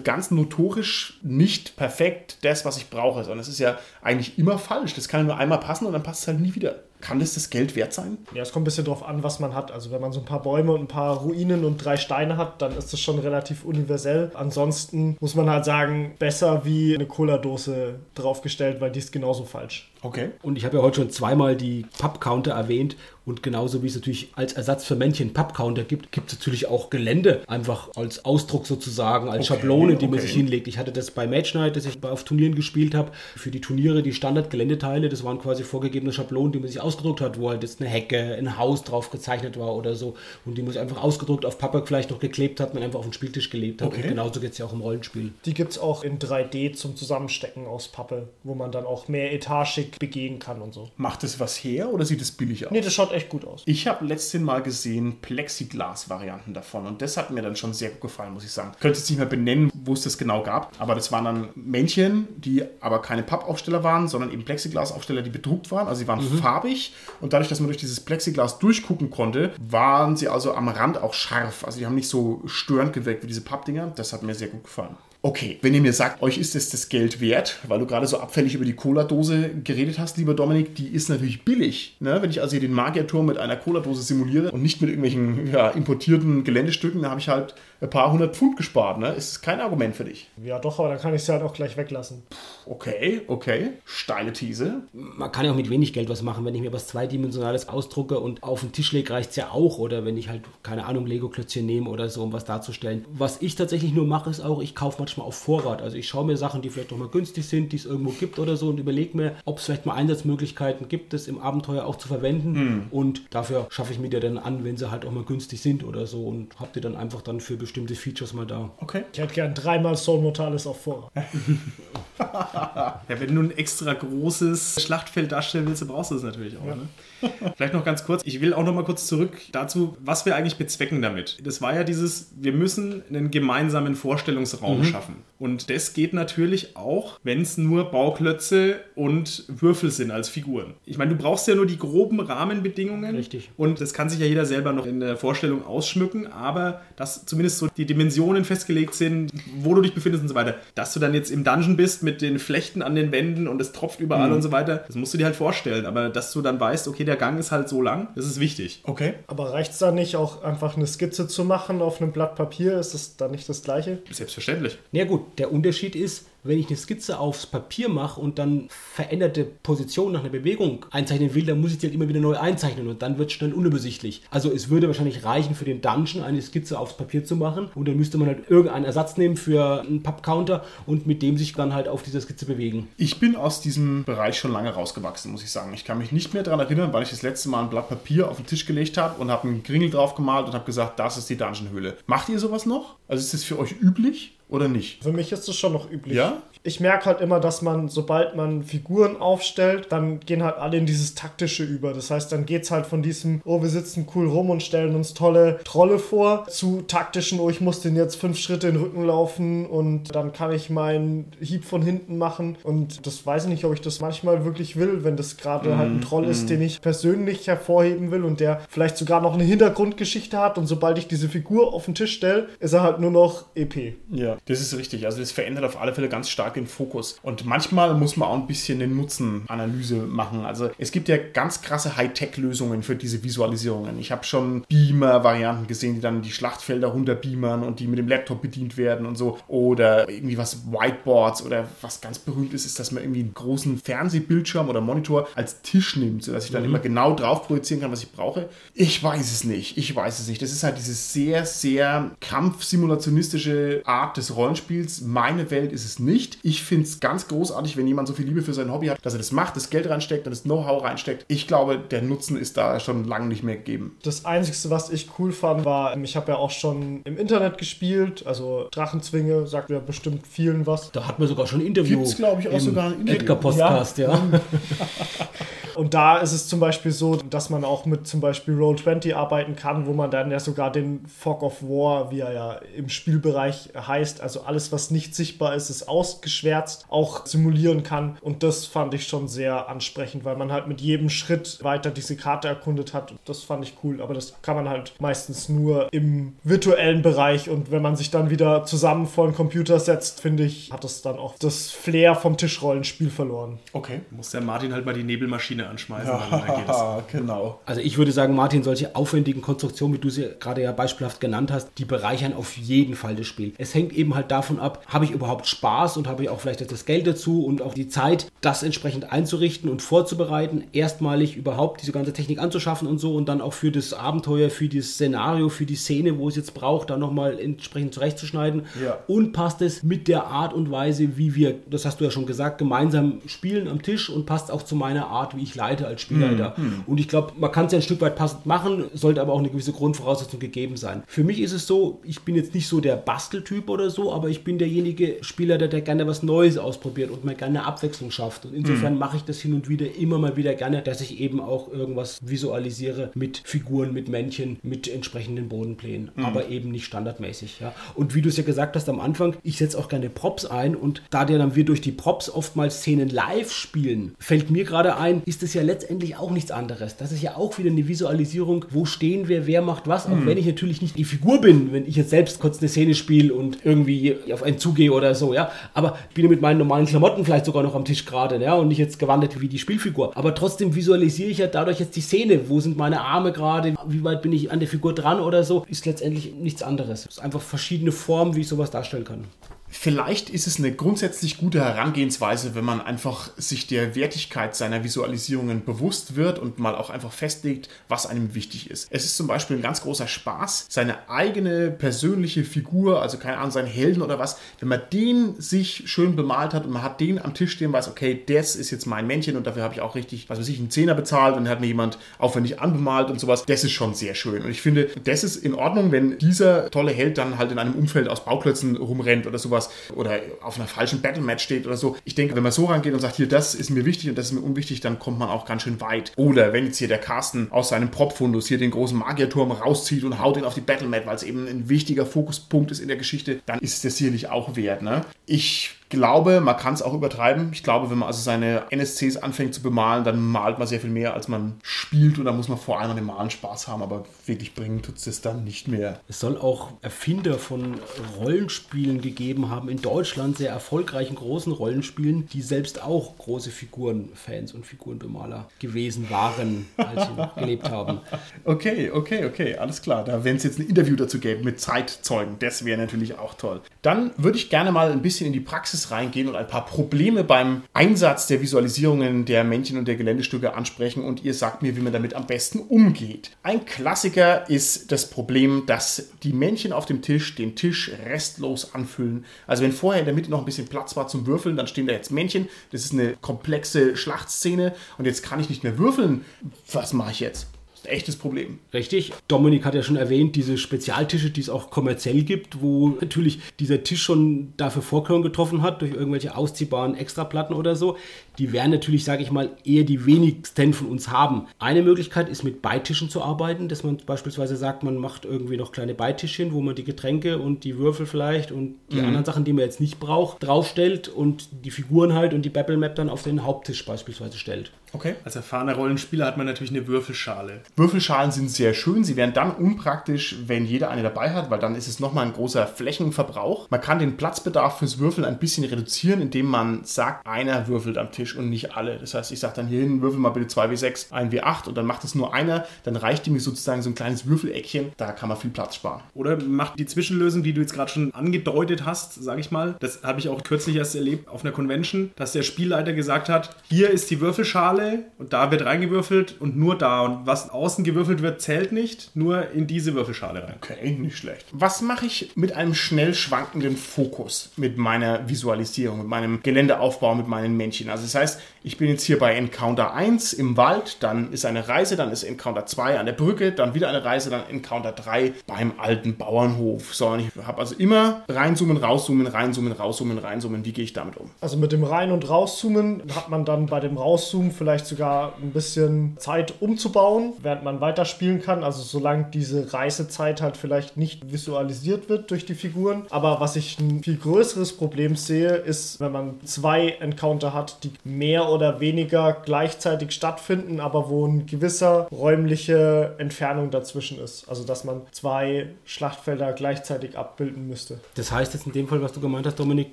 ganz notorisch nicht perfekt das, was ich brauche, sondern es ist ja eigentlich immer falsch. Das kann nur einmal passen und dann passt es halt nie wieder. Kann das das Geld wert sein? Ja, es kommt ein bisschen drauf an, was man hat. Also wenn man so ein paar Bäume und ein paar Ruinen und drei Steine hat, dann ist das schon relativ universell. Ansonsten muss man halt sagen, besser wie eine Cola-Dose draufgestellt, weil die ist genauso falsch. Okay. Und ich habe ja heute schon zweimal die Papp-Counter erwähnt und genauso wie es natürlich als Ersatz für Männchen Papp-Counter gibt, gibt es natürlich auch Gelände, einfach als Ausdruck sozusagen, als Okay, Schablone, die man okay. sich hinlegt. Ich hatte das bei Mage Night, das ich auf Turnieren gespielt habe, für die Turniere die Standard-Geländeteile, das waren quasi vorgegebene Schablonen, die man sich ausgedruckt hat, wo halt jetzt eine Hecke, ein Haus drauf gezeichnet war oder so und die man sich einfach ausgedruckt auf Pappe vielleicht noch geklebt hat, man einfach auf den Spieltisch gelebt hat Okay. und genauso geht es ja auch im Rollenspiel. Die gibt es auch in 3D zum Zusammenstecken aus Pappe, wo man dann auch mehr etagig begehen kann und so. Macht es was her oder sieht es billig aus? Nee, das schaut echt gut aus. Ich habe letztens mal gesehen Plexiglas-Varianten davon und das hat mir dann schon sehr gut gefallen, muss ich sagen. Ich könnte jetzt nicht mehr benennen, wo es das genau gab, aber das waren dann Männchen, die aber keine Pappaufsteller waren, sondern eben Plexiglas-Aufsteller, die bedruckt waren. Also sie waren farbig und dadurch, dass man durch dieses Plexiglas durchgucken konnte, waren sie also am Rand auch scharf. Also die haben nicht so störend gewirkt wie diese Pappdinger. Das hat mir sehr gut gefallen. Okay, wenn ihr mir sagt, euch ist es das Geld wert, weil du gerade so abfällig über die Cola-Dose geredet hast, lieber Dominik, die ist natürlich billig. Ne? Wenn ich also hier den Magierturm mit einer Cola-Dose simuliere und nicht mit irgendwelchen ja, importierten Geländestücken, dann habe ich halt ein paar hundert Pfund gespart. Ne? Ist kein Argument für dich. Ja, doch, aber dann kann ich sie halt auch gleich weglassen. Okay, okay. Steile These. Man kann ja auch mit wenig Geld was machen. Wenn ich mir was Zweidimensionales ausdrucke und auf den Tisch lege, reicht es ja auch. Oder wenn ich halt, keine Ahnung, Lego-Klötzchen nehme oder so, um was darzustellen. Was ich tatsächlich nur mache, ist auch, ich kaufe manchmal auf Vorrat. Also ich schaue mir Sachen, die vielleicht doch mal günstig sind, die es irgendwo gibt oder so und überlege mir, ob es vielleicht mal Einsatzmöglichkeiten gibt, das im Abenteuer auch zu verwenden. Und dafür schaffe ich mir die dann an, wenn sie halt auch mal günstig sind oder so und habe die dann einfach dann für bestimmte Features mal da. Okay. Ich hätte gern dreimal Soul Mortalis auf Vorrat. Ja, wenn du ein extra großes Schlachtfeld darstellen willst, dann brauchst du das natürlich auch. Ne? Vielleicht noch ganz kurz. Ich will auch noch mal kurz zurück dazu, was wir eigentlich bezwecken damit. Das war ja dieses, wir müssen einen gemeinsamen Vorstellungsraum schaffen. Und das geht natürlich auch, wenn es nur Bauklötze und Würfel sind als Figuren. Ich meine, du brauchst ja nur die groben Rahmenbedingungen. Richtig. Und das kann sich ja jeder selber noch in der Vorstellung ausschmücken, aber dass zumindest so die Dimensionen festgelegt sind, wo du dich befindest und so weiter. Dass du dann jetzt im Dungeon bist mit den Flechten an den Wänden und es tropft überall und so weiter, das musst du dir halt vorstellen. Aber dass du dann weißt, okay, der Gang ist halt so lang, das ist wichtig. Okay. Aber reicht es da nicht auch einfach eine Skizze zu machen auf einem Blatt Papier? Ist das dann nicht das gleiche? Selbstverständlich. Ja gut, der Unterschied ist, wenn ich eine Skizze aufs Papier mache und dann veränderte Position nach einer Bewegung einzeichnen will, dann muss ich die halt immer wieder neu einzeichnen und dann wird es schnell unübersichtlich. Also es würde wahrscheinlich reichen für den Dungeon eine Skizze aufs Papier zu machen und dann müsste man halt irgendeinen Ersatz nehmen für einen Pappcounter und mit dem sich dann halt auf dieser Skizze bewegen. Ich bin aus diesem Bereich schon lange rausgewachsen, muss ich sagen. Ich kann mich nicht mehr daran erinnern, weil ich das letzte Mal ein Blatt Papier auf den Tisch gelegt habe und habe einen Kringel drauf gemalt und habe gesagt, das ist die Dungeon-Höhle. Macht ihr sowas noch? Also ist das für euch üblich oder nicht? Für mich ist das schon noch üblich. Ja? Ich merke halt immer, dass man, sobald man Figuren aufstellt, dann gehen halt alle in dieses Taktische über. Das heißt, dann geht es halt von diesem, oh, wir sitzen cool rum und stellen uns tolle Trolle vor, zu taktischen, oh, ich muss den jetzt fünf Schritte in den Rücken laufen und dann kann ich meinen Hieb von hinten machen. Und das weiß ich nicht, ob ich das manchmal wirklich will, wenn das gerade halt ein Troll ist, den ich persönlich hervorheben will und der vielleicht sogar noch eine Hintergrundgeschichte hat. Und sobald ich diese Figur auf den Tisch stelle, ist er halt nur noch EP. Ja, das ist richtig. Also das verändert auf alle Fälle ganz stark den Fokus. Und manchmal muss man auch ein bisschen eine Nutzenanalyse machen. Also es gibt ja ganz krasse Hightech-Lösungen für diese Visualisierungen. Ich habe schon Beamer-Varianten gesehen, die dann die Schlachtfelder runterbeamern und die mit dem Laptop bedient werden und so. Oder irgendwie was Whiteboards oder was ganz berühmt ist, ist, dass man irgendwie einen großen Fernsehbildschirm oder Monitor als Tisch nimmt, sodass ich dann immer genau drauf projizieren kann, was ich brauche. Ich weiß es nicht. Ich weiß es nicht. Das ist halt diese sehr, sehr kampfsimulationistische Art des Rollenspiels. Meine Welt ist es nicht. Ich finde es ganz großartig, wenn jemand so viel Liebe für sein Hobby hat, dass er das macht, das Geld reinsteckt und das Know-how reinsteckt. Ich glaube, der Nutzen ist da schon lange nicht mehr gegeben. Das Einzige, was ich cool fand, war, ich habe ja auch schon im Internet gespielt, also Drachenzwinge, sagt ja bestimmt vielen was. Da hat man sogar schon ein Interview. Gibt's, glaube ich, auch im sogar ein Interview. Edgar-Podcast, ja. Und da ist es zum Beispiel so, dass man auch mit zum Beispiel Roll20 arbeiten kann, wo man dann ja sogar den Fog of War, wie er ja im Spielbereich heißt, also alles, was nicht sichtbar ist, ist ausgeschwärzt, auch simulieren kann. Und das fand ich schon sehr ansprechend, weil man halt mit jedem Schritt weiter diese Karte erkundet hat. Das fand ich cool, aber das kann man halt meistens nur im virtuellen Bereich. Und wenn man sich dann wieder zusammen vor den Computer setzt, finde ich, hat das dann auch das Flair vom Tischrollenspiel verloren. Okay. Muss der Martin halt mal die Nebelmaschine anschmeißen, geht es. Ja, genau. Also ich würde sagen, Martin, solche aufwendigen Konstruktionen, wie du sie gerade ja beispielhaft genannt hast, die bereichern auf jeden Fall das Spiel. Es hängt eben halt davon ab, habe ich überhaupt Spaß und habe ich auch vielleicht das Geld dazu und auch die Zeit, das entsprechend einzurichten und vorzubereiten, erstmalig überhaupt diese ganze Technik anzuschaffen und so und dann auch für das Abenteuer, für das Szenario, für die Szene, wo es jetzt braucht, dann nochmal entsprechend zurechtzuschneiden. Ja. Und passt es mit der Art und Weise, wie wir, das hast du ja schon gesagt, gemeinsam spielen am Tisch und passt auch zu meiner Art, wie ich leite als Spielleiter. Und ich glaube, man kann es ja ein Stück weit passend machen, sollte aber auch eine gewisse Grundvoraussetzung gegeben sein. Für mich ist es so, ich bin jetzt nicht so der Basteltyp oder so, aber ich bin derjenige Spielleiter, der gerne was Neues ausprobiert und mal gerne Abwechslung schafft. Und insofern mache ich das hin und wieder immer mal wieder gerne, dass ich eben auch irgendwas visualisiere mit Figuren, mit Männchen, mit entsprechenden Bodenplänen, aber eben nicht standardmäßig. Ja. Und wie du es ja gesagt hast am Anfang, ich setze auch gerne Props ein und da dann wir durch die Props oftmals Szenen live spielen, fällt mir gerade ein, ist ist es ja letztendlich auch nichts anderes. Das ist ja auch wieder eine Visualisierung, wo stehen wir, wer macht was, auch wenn ich natürlich nicht die Figur bin, wenn ich jetzt selbst kurz eine Szene spiele und irgendwie auf einen zugehe oder so, ja. Aber ich bin mit meinen normalen Klamotten vielleicht sogar noch am Tisch gerade, ja, und nicht jetzt gewandelt wie die Spielfigur. Aber trotzdem visualisiere ich ja dadurch jetzt die Szene. Wo sind meine Arme gerade? Wie weit bin ich an der Figur dran oder so? Ist letztendlich nichts anderes. Es ist einfach verschiedene Formen, wie ich sowas darstellen kann. Vielleicht ist es eine grundsätzlich gute Herangehensweise, wenn man einfach sich der Wertigkeit seiner Visualisierungen bewusst wird und mal auch einfach festlegt, was einem wichtig ist. Es ist zum Beispiel ein ganz großer Spaß, seine eigene persönliche Figur, also keine Ahnung, seinen Helden oder was, wenn man den sich schön bemalt hat und man hat den am Tisch stehen, weiß, okay, das ist jetzt mein Männchen und dafür habe ich auch richtig, was weiß ich, einen Zehner bezahlt und hat mir jemand aufwendig anbemalt und sowas. Das ist schon sehr schön. Und ich finde, das ist in Ordnung, wenn dieser tolle Held dann halt in einem Umfeld aus Bauklötzen rumrennt oder sowas oder auf einer falschen Battle-Match steht oder so. Ich denke, wenn man so rangeht und sagt, hier, das ist mir wichtig und das ist mir unwichtig, dann kommt man auch ganz schön weit. Oder wenn jetzt hier der Carsten aus seinem Prop-Fundus hier den großen Magierturm rauszieht und haut ihn auf die Battle-Mat, weil es eben ein wichtiger Fokuspunkt ist in der Geschichte, dann ist es das sicherlich auch wert. Ne? Ich glaube, man kann es auch übertreiben. Ich glaube, wenn man also seine NSCs anfängt zu bemalen, dann malt man sehr viel mehr, als man spielt und da muss man vor allem an dem Malen Spaß haben, aber wirklich bringen tut es das dann nicht mehr. Es soll auch Erfinder von Rollenspielen gegeben haben, in Deutschland sehr erfolgreichen großen Rollenspielen, die selbst auch große Figurenfans und Figurenbemaler gewesen waren, als sie noch gelebt haben. Okay, okay, okay, alles klar. Da wenn es jetzt ein Interview dazu gäbe mit Zeitzeugen, das wäre natürlich auch toll. Dann würde ich gerne mal ein bisschen in die Praxis reingehen und ein paar Probleme beim Einsatz der Visualisierungen der Männchen und der Geländestücke ansprechen und ihr sagt mir, wie man damit am besten umgeht. Ein Klassiker ist das Problem, dass die Männchen auf dem Tisch den Tisch restlos anfüllen. Also wenn vorher in der Mitte noch ein bisschen Platz war zum Würfeln, dann stehen da jetzt Männchen. Das ist eine komplexe Schlachtszene und jetzt kann ich nicht mehr würfeln. Was mache ich jetzt? Ein echtes Problem. Richtig. Dominik hat ja schon erwähnt, diese Spezialtische, die es auch kommerziell gibt, wo natürlich dieser Tisch schon dafür Vorkehrungen getroffen hat, durch irgendwelche ausziehbaren Extraplatten oder so. Die werden natürlich, sage ich mal, eher die wenigsten von uns haben. Eine Möglichkeit ist mit Beitischen zu arbeiten, dass man beispielsweise sagt, man macht irgendwie noch kleine Beitischchen, wo man die Getränke und die Würfel vielleicht und die anderen Sachen, die man jetzt nicht braucht, draufstellt und die Figuren halt und die Babble Map dann auf den Haupttisch beispielsweise stellt. Okay. Als erfahrener Rollenspieler hat man natürlich eine Würfelschale. Würfelschalen sind sehr schön. Sie wären dann unpraktisch, wenn jeder eine dabei hat, weil dann ist es nochmal ein großer Flächenverbrauch. Man kann den Platzbedarf fürs Würfeln ein bisschen reduzieren, indem man sagt, einer würfelt am Tisch und nicht alle. Das heißt, ich sage dann hier hin, würfel mal bitte 2W6, 1W8 und dann macht es nur einer. Dann reicht ihm sozusagen so ein kleines Würfeleckchen. Da kann man viel Platz sparen. Oder macht die Zwischenlösung, die du jetzt gerade schon angedeutet hast, sage ich mal. Das habe ich auch kürzlich erst erlebt auf einer Convention, dass der Spielleiter gesagt hat, hier ist die Würfelschale und da wird reingewürfelt und nur da. Und was außen gewürfelt wird, zählt nicht, nur in diese Würfelschale rein. Okay, nicht schlecht. Was mache ich mit einem schnell schwankenden Fokus, mit meiner Visualisierung, mit meinem Geländeaufbau, mit meinen Männchen? Also das heißt, ich bin jetzt hier bei Encounter 1 im Wald, dann ist eine Reise, dann ist Encounter 2 an der Brücke, dann wieder eine Reise, dann Encounter 3 beim alten Bauernhof. So, und ich habe also immer reinzoomen, rauszoomen, reinzoomen, rauszoomen, reinzoomen. Wie gehe ich damit um? Also mit dem Rein- und Rauszoomen hat man dann bei dem Rauszoomen vielleicht sogar ein bisschen Zeit umzubauen, während man weiterspielen kann. Also solange diese Reisezeit halt vielleicht nicht visualisiert wird durch die Figuren. Aber was ich ein viel größeres Problem sehe, ist, wenn man zwei Encounter hat, die mehr oder weniger gleichzeitig stattfinden, aber wo ein gewisser räumliche Entfernung dazwischen ist. Also dass man zwei Schlachtfelder gleichzeitig abbilden müsste. Das heißt jetzt in dem Fall, was du gemeint hast, Dominik,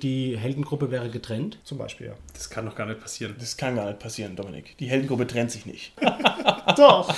die Heldengruppe wäre getrennt. Zum Beispiel, ja. Das kann doch gar nicht passieren. Das kann gar nicht passieren, Dominik. Die Heldengruppe trennt sich nicht. Doch.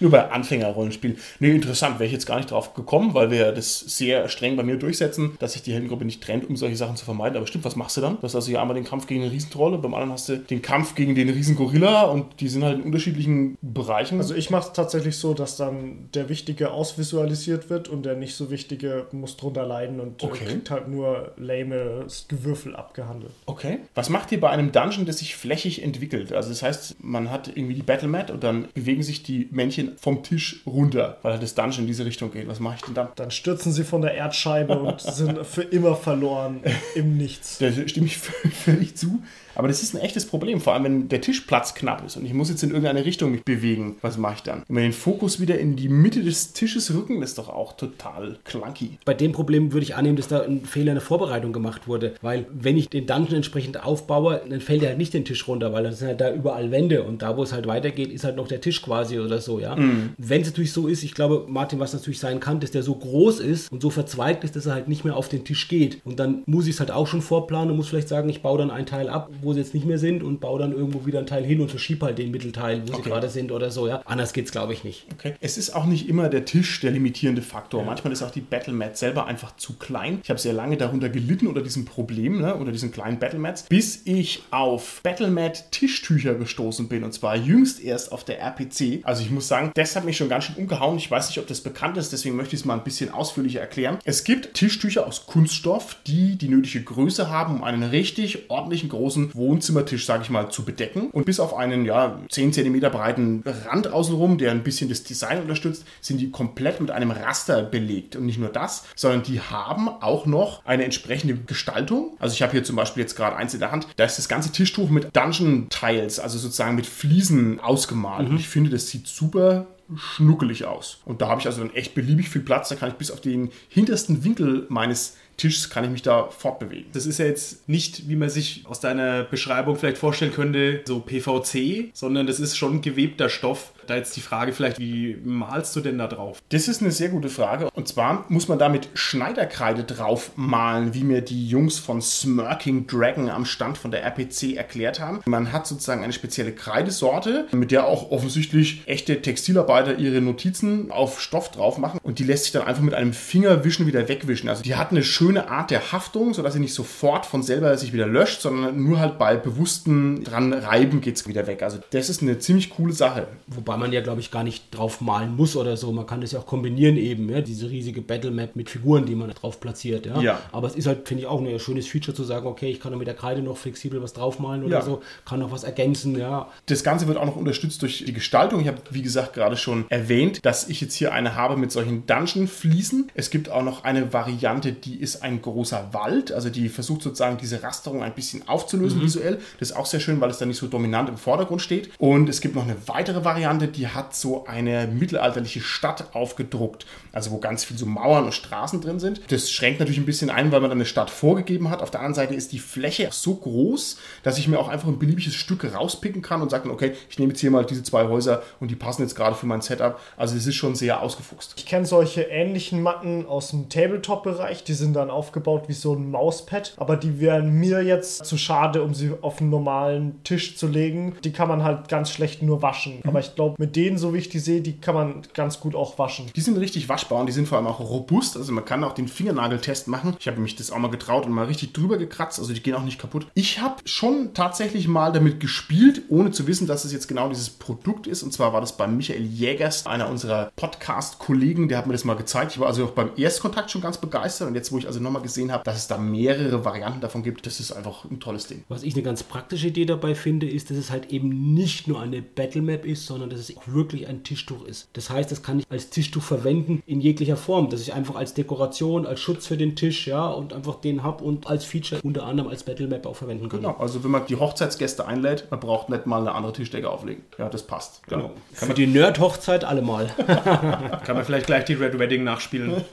Nur bei Anfängerrollenspielen. Nee, interessant, wäre ich jetzt gar nicht drauf gekommen, weil wir das sehr streng bei mir durchsetzen, dass sich die Heldengruppe nicht trennt, um solche Sachen zu vermeiden. Aber stimmt, was machst du dann? Du hast also hier einmal den Kampf gegen den Riesentroll und beim anderen hast du den Kampf gegen den Riesengorilla und die sind halt in unterschiedlichen Bereichen. Also ich mache es tatsächlich so, dass dann der Wichtige ausvisualisiert wird und der nicht so Wichtige muss drunter leiden und äh, Okay. kriegt halt nur lames Gewürfel abgehandelt. Okay. Was macht ihr bei einem Dungeon, das sich flächig entwickelt? Also das heißt, man hat irgendwie die Battlemat und dann bewegen sich die Männchen vom Tisch runter, weil halt das Dungeon in diese Richtung geht. Was mache ich denn dann? Dann stürzen sie von der Erdscheibe und sind für immer verloren im Nichts. Da stimme ich völlig zu. Aber das ist ein echtes Problem, vor allem wenn der Tischplatz knapp ist und ich muss jetzt in irgendeine Richtung mich bewegen. Was mache ich dann? Wenn wir den Fokus wieder in die Mitte des Tisches rücken, ist doch auch total clunky. Bei dem Problem würde ich annehmen, dass da ein Fehler in der Vorbereitung gemacht wurde, weil wenn ich den Dungeon entsprechend aufbaue, dann fällt er halt nicht den Tisch runter, weil dann sind halt da überall Wände und da, wo es halt weitergeht, ist halt noch der Tisch quasi oder so, ja. Mhm. Wenn es natürlich so ist, ich glaube, Martin, was natürlich sein kann, dass der so groß ist und so verzweigt ist, dass er halt nicht mehr auf den Tisch geht. Und dann muss ich es halt auch schon vorplanen und muss vielleicht sagen, ich baue dann ein Teil ab, wo sie jetzt nicht mehr sind und baue dann irgendwo wieder ein Teil hin und verschiebe halt den Mittelteil, wo okay. sie gerade sind oder so, ja. Anders geht es, glaube ich, nicht. Okay. Es ist auch nicht immer der Tisch der limitierende Faktor. Ja. Manchmal ist auch die Battlemat selber einfach zu klein. Ich habe sehr lange darunter gelitten unter diesem Problem, ne, unter diesen kleinen Battlemats, bis ich auf Battlemat Tischtücher gestoßen bin und zwar jüngst erst auf der RPC. Also ich muss sagen, das hat mich schon ganz schön umgehauen. Ich weiß nicht, ob das bekannt ist, deswegen möchte ich es mal ein bisschen ausführlicher erklären. Es gibt Tischtücher aus Kunststoff, die die nötige Größe haben, um einen richtig ordentlichen großen Wohnzimmertisch, sage ich mal, zu bedecken. Und bis auf einen ja 10 cm breiten Rand außenrum, der ein bisschen das Design unterstützt, sind die komplett mit einem Raster belegt. Und nicht nur das, sondern die haben auch noch eine entsprechende Gestaltung. Also ich habe hier zum Beispiel jetzt gerade eins in der Hand. Da ist das ganze Tischtuch mit Dungeon-Tiles, also sozusagen mit Fliesen ausgemalt. Mhm. Und ich finde, das sieht super schnuckelig aus. Und da habe ich also dann echt beliebig viel Platz. Da kann ich bis auf den hintersten Winkel meines Tischs kann ich mich da fortbewegen. Das ist ja jetzt nicht, wie man sich aus deiner Beschreibung vielleicht vorstellen könnte, so PVC, sondern das ist schon gewebter Stoff, da jetzt die Frage vielleicht, wie malst du denn da drauf? Das ist eine sehr gute Frage. Und zwar muss man da mit Schneiderkreide drauf malen, wie mir die Jungs von Smirking Dragon am Stand von der RPC erklärt haben. Man hat sozusagen eine spezielle Kreidesorte, mit der auch offensichtlich echte Textilarbeiter ihre Notizen auf Stoff drauf machen. Und die lässt sich dann einfach mit einem Fingerwischen wieder wegwischen. Also die hat eine schöne Art der Haftung, sodass sie nicht sofort von selber sich wieder löscht, sondern nur halt bei bewusstem dran reiben geht es wieder weg. Also das ist eine ziemlich coole Sache. Wobei man ja, glaube ich, gar nicht drauf malen muss oder so. Man kann das ja auch kombinieren eben, ja, diese riesige Battle Map mit Figuren, die man drauf platziert. Ja. ja. Aber es ist halt, finde ich, auch ein schönes Feature zu sagen, okay, ich kann mit der Kreide noch flexibel was draufmalen oder ja. so, kann noch was ergänzen, ja. Das Ganze wird auch noch unterstützt durch die Gestaltung. Ich habe, wie gesagt, gerade schon erwähnt, dass ich jetzt hier eine habe mit solchen Dungeon-Fliesen. Es gibt auch noch eine Variante, die ist ein großer Wald, also die versucht sozusagen diese Rasterung ein bisschen aufzulösen mhm. visuell. Das ist auch sehr schön, weil es dann nicht so dominant im Vordergrund steht. Und es gibt noch eine weitere Variante, die hat so eine mittelalterliche Stadt aufgedruckt, also wo ganz viel so Mauern und Straßen drin sind. Das schränkt natürlich ein bisschen ein, weil man dann eine Stadt vorgegeben hat. Auf der anderen Seite ist die Fläche so groß, dass ich mir auch einfach ein beliebiges Stück rauspicken kann und sagen, okay, ich nehme jetzt hier mal diese zwei Häuser und die passen jetzt gerade für mein Setup. Also es ist schon sehr ausgefuchst. Ich kenne solche ähnlichen Matten aus dem Tabletop-Bereich, die sind dann aufgebaut wie so ein Mauspad, aber die wären mir jetzt zu schade, um sie auf einen normalen Tisch zu legen. Die kann man halt ganz schlecht nur waschen. Mhm. Aber ich glaube, mit denen, so wie ich die sehe, die kann man ganz gut auch waschen. Die sind richtig waschbar und die sind vor allem auch robust. Also man kann auch den Fingernageltest machen. Ich habe mich das auch mal getraut und mal richtig drüber gekratzt. Also die gehen auch nicht kaputt. Ich habe schon tatsächlich mal damit gespielt, ohne zu wissen, dass es jetzt genau dieses Produkt ist. Und zwar war das bei Michael Jägers, einer unserer Podcast-Kollegen, der hat mir das mal gezeigt. Ich war also auch beim Erstkontakt schon ganz begeistert und jetzt, wo ich also nochmal gesehen habe, dass es da mehrere Varianten davon gibt, das ist einfach ein tolles Ding. Was ich eine ganz praktische Idee dabei finde, ist, dass es halt eben nicht nur eine Battle Map ist, sondern dass es auch wirklich ein Tischtuch ist. Das heißt, das kann ich als Tischtuch verwenden in jeglicher Form, dass ich einfach als Dekoration, als Schutz für den Tisch, ja, und einfach den habe und als Feature unter anderem als Battle Map auch verwenden kann. Genau, also wenn man die Hochzeitsgäste einlädt, man braucht nicht mal eine andere Tischdecke auflegen. Ja, das passt. Genau. genau. Für die Nerd-Hochzeit allemal. kann man vielleicht gleich die Red Wedding nachspielen.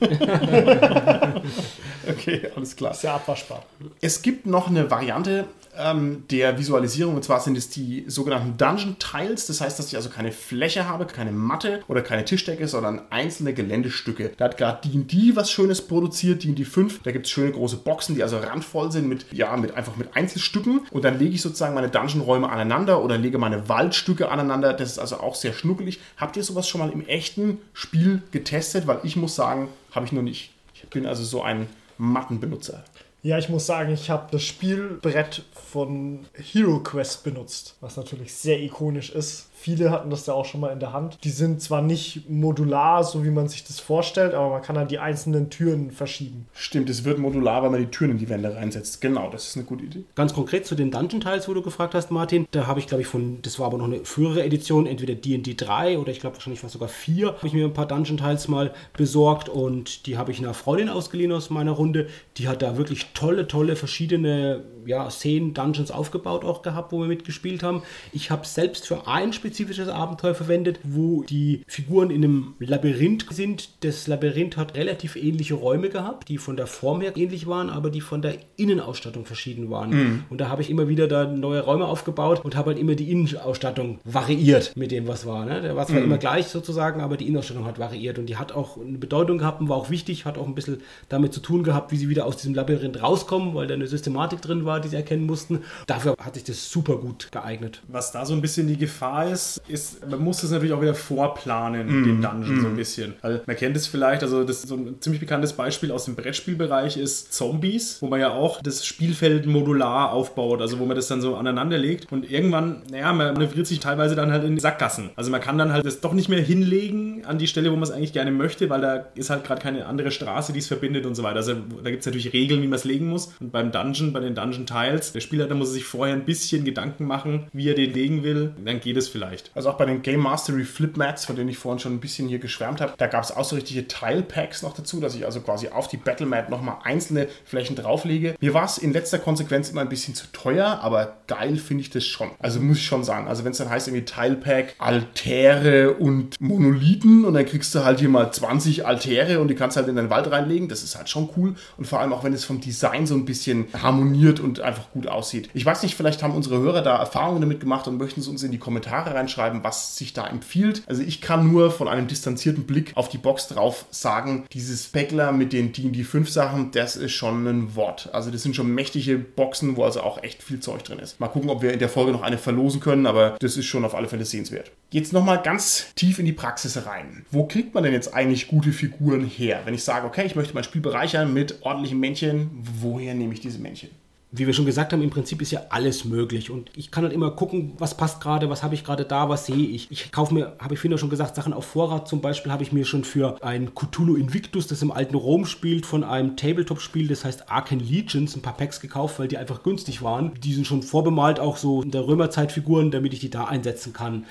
okay, alles klar. Sehr abwaschbar. Es gibt noch eine Variante, ähm, der Visualisierung. Und zwar sind es die sogenannten Dungeon Tiles. Das heißt, dass ich also keine Fläche habe, keine Matte oder keine Tischdecke, sondern einzelne Geländestücke. Da hat gerade D&D was Schönes produziert, D&D 5. Da gibt es schöne große Boxen, die also randvoll sind mit, ja, mit einfach mit Einzelstücken. Und dann lege ich sozusagen meine Dungeon-Räume aneinander oder lege meine Waldstücke aneinander. Das ist also auch sehr schnuckelig. Habt ihr sowas schon mal im echten Spiel getestet? Weil ich muss sagen, habe ich noch nicht. Ich bin also so ein Mattenbenutzer. Ja, ich muss sagen, ich habe das Spielbrett von Hero Quest benutzt, was natürlich sehr ikonisch ist. Viele hatten das ja auch schon mal in der Hand. Die sind zwar nicht modular, so wie man sich das vorstellt, aber man kann dann die einzelnen Türen verschieben. Stimmt, es wird modular, weil man die Türen in die Wände reinsetzt. Genau, das ist eine gute Idee. Ganz konkret zu den Dungeon-Teils, wo du gefragt hast, Martin, da habe ich, glaube ich, von, das war aber noch eine frühere Edition, entweder D&D 3 oder ich glaube wahrscheinlich war sogar 4, habe ich mir ein paar Dungeon-Teils mal besorgt und die habe ich einer Freundin ausgeliehen aus meiner Runde. Die hat da wirklich tolle, tolle verschiedene ja, Szenen, Dungeons aufgebaut auch gehabt, wo wir mitgespielt haben. Ich habe selbst für ein spezifisches Abenteuer verwendet, wo die Figuren in einem Labyrinth sind. Das Labyrinth hat relativ ähnliche Räume gehabt, die von der Form her ähnlich waren, aber die von der Innenausstattung verschieden waren. Mhm. Und da habe ich immer wieder da neue Räume aufgebaut und habe halt immer die Innenausstattung variiert mit dem, was war. Ne? Der war zwar mhm. immer gleich sozusagen, aber die Innenausstattung hat variiert und die hat auch eine Bedeutung gehabt und war auch wichtig, hat auch ein bisschen damit zu tun gehabt, wie sie wieder aus diesem Labyrinth rauskommen, weil da eine Systematik drin war, die sie erkennen mussten. Dafür hat sich das super gut geeignet. Was da so ein bisschen die Gefahr ist, ist, man muss das natürlich auch wieder vorplanen, mm. den Dungeon mm. so ein bisschen. Weil man kennt es vielleicht, also das ist so ein ziemlich bekanntes Beispiel aus dem Brettspielbereich ist Zombies, wo man ja auch das Spielfeld modular aufbaut, also wo man das dann so aneinander legt und irgendwann, naja, man manövriert sich teilweise dann halt in Sackgassen. Also man kann dann halt das doch nicht mehr hinlegen an die Stelle, wo man es eigentlich gerne möchte, weil da ist halt gerade keine andere Straße, die es verbindet und so weiter. Also da gibt es natürlich Regeln, wie man es legen muss. Und beim Dungeon, bei den Dungeon Tiles, der Spieler, da muss sich vorher ein bisschen Gedanken machen, wie er den legen will. Dann geht es vielleicht. Also auch bei den Game Mastery Flip Mats, von denen ich vorhin schon ein bisschen hier geschwärmt habe, da gab es auch so richtige Tile Packs noch dazu, dass ich also quasi auf die Battle Mat nochmal einzelne Flächen drauflege. Mir war es in letzter Konsequenz immer ein bisschen zu teuer, aber geil finde ich das schon. Also muss ich schon sagen. Also wenn es dann heißt irgendwie Tile Pack, Altäre und Monolithen und dann kriegst du halt hier mal 20 Altäre und die kannst halt in deinen Wald reinlegen, das ist halt schon cool. Und vor allem auch wenn es vom Design so ein bisschen harmoniert und einfach gut aussieht. Ich weiß nicht, vielleicht haben unsere Hörer da Erfahrungen damit gemacht und möchten es uns in die Kommentare reinschreiben, was sich da empfiehlt. Also ich kann nur von einem distanzierten Blick auf die Box drauf sagen, dieses Speckler mit den D&D 5 Sachen, das ist schon ein Wort. Also das sind schon mächtige Boxen, wo also auch echt viel Zeug drin ist. Mal gucken, ob wir in der Folge noch eine verlosen können, aber das ist schon auf alle Fälle sehenswert. Jetzt nochmal ganz tief in die Praxis rein. Wo kriegt man denn jetzt eigentlich gute Figuren her? Wenn ich sage, okay, ich möchte mein Spiel bereichern mit ordentlichen Männchen, woher nehme ich diese Männchen? Wie wir schon gesagt haben, im Prinzip ist ja alles möglich. Und ich kann halt immer gucken, was passt gerade, was habe ich gerade da, was sehe ich. Ich kaufe mir, habe ich vorhin schon gesagt, Sachen auf Vorrat. Zum Beispiel habe ich mir schon für ein Cthulhu Invictus, das im alten Rom spielt, von einem Tabletop-Spiel, das heißt Arcan Legions, ein paar Packs gekauft, weil die einfach günstig waren. Die sind schon vorbemalt, auch so in der Römerzeitfiguren, damit ich die da einsetzen kann.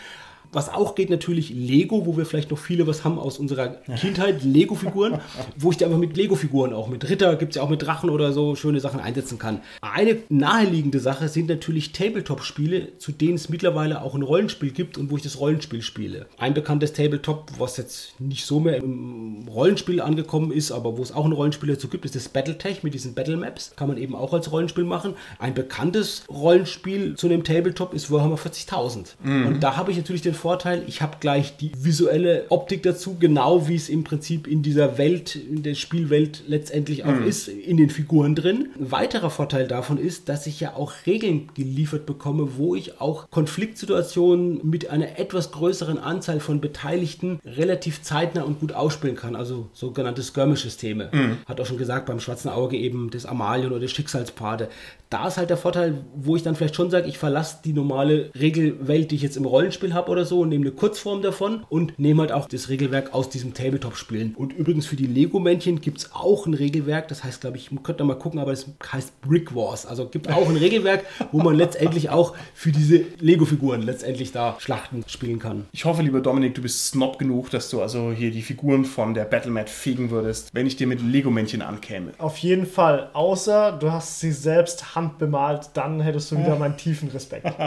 Was auch geht natürlich Lego, wo wir vielleicht noch viele was haben aus unserer Kindheit, Lego-Figuren, wo ich die einfach mit Lego-Figuren auch, mit Ritter, gibt es ja auch mit Drachen oder so, schöne Sachen einsetzen kann. Eine naheliegende Sache sind natürlich Tabletop-Spiele, zu denen es mittlerweile auch ein Rollenspiel gibt und wo ich das Rollenspiel spiele. Ein bekanntes Tabletop, was jetzt nicht so mehr im Rollenspiel angekommen ist, aber wo es auch ein Rollenspiel dazu gibt, ist das Battletech mit diesen Battle Maps. Kann man eben auch als Rollenspiel machen. Ein bekanntes Rollenspiel zu einem Tabletop ist Warhammer 40.000. Mhm. Und da habe ich natürlich den Vorteil, ich habe gleich die visuelle Optik dazu, genau wie es im Prinzip in dieser Welt, in der Spielwelt letztendlich auch mhm. ist, in den Figuren drin. Ein weiterer Vorteil davon ist, dass ich ja auch Regeln geliefert bekomme, wo ich auch Konfliktsituationen mit einer etwas größeren Anzahl von Beteiligten relativ zeitnah und gut ausspielen kann. Also sogenannte Skirmish-Systeme. Mhm. Hat auch schon gesagt, beim Schwarzen Auge eben das Amalien oder das Schicksalspade. Da ist halt der Vorteil, wo ich dann vielleicht schon sage, ich verlasse die normale Regelwelt, die ich jetzt im Rollenspiel habe oder so und nehme eine Kurzform davon und nehme halt auch das Regelwerk aus diesem Tabletop-Spielen. Und übrigens für die Lego-Männchen gibt es auch ein Regelwerk, das heißt, glaube ich, man könnte mal gucken, aber das heißt Brick Wars. Also gibt auch ein Regelwerk, wo man letztendlich auch für diese Lego-Figuren letztendlich da Schlachten spielen kann. Ich hoffe, lieber Dominik, du bist snob genug, dass du also hier die Figuren von der Battlemat fegen würdest, wenn ich dir mit Lego-Männchen ankäme. Auf jeden Fall, außer du hast sie selbst handbemalt, dann hättest du wieder meinen tiefen Respekt.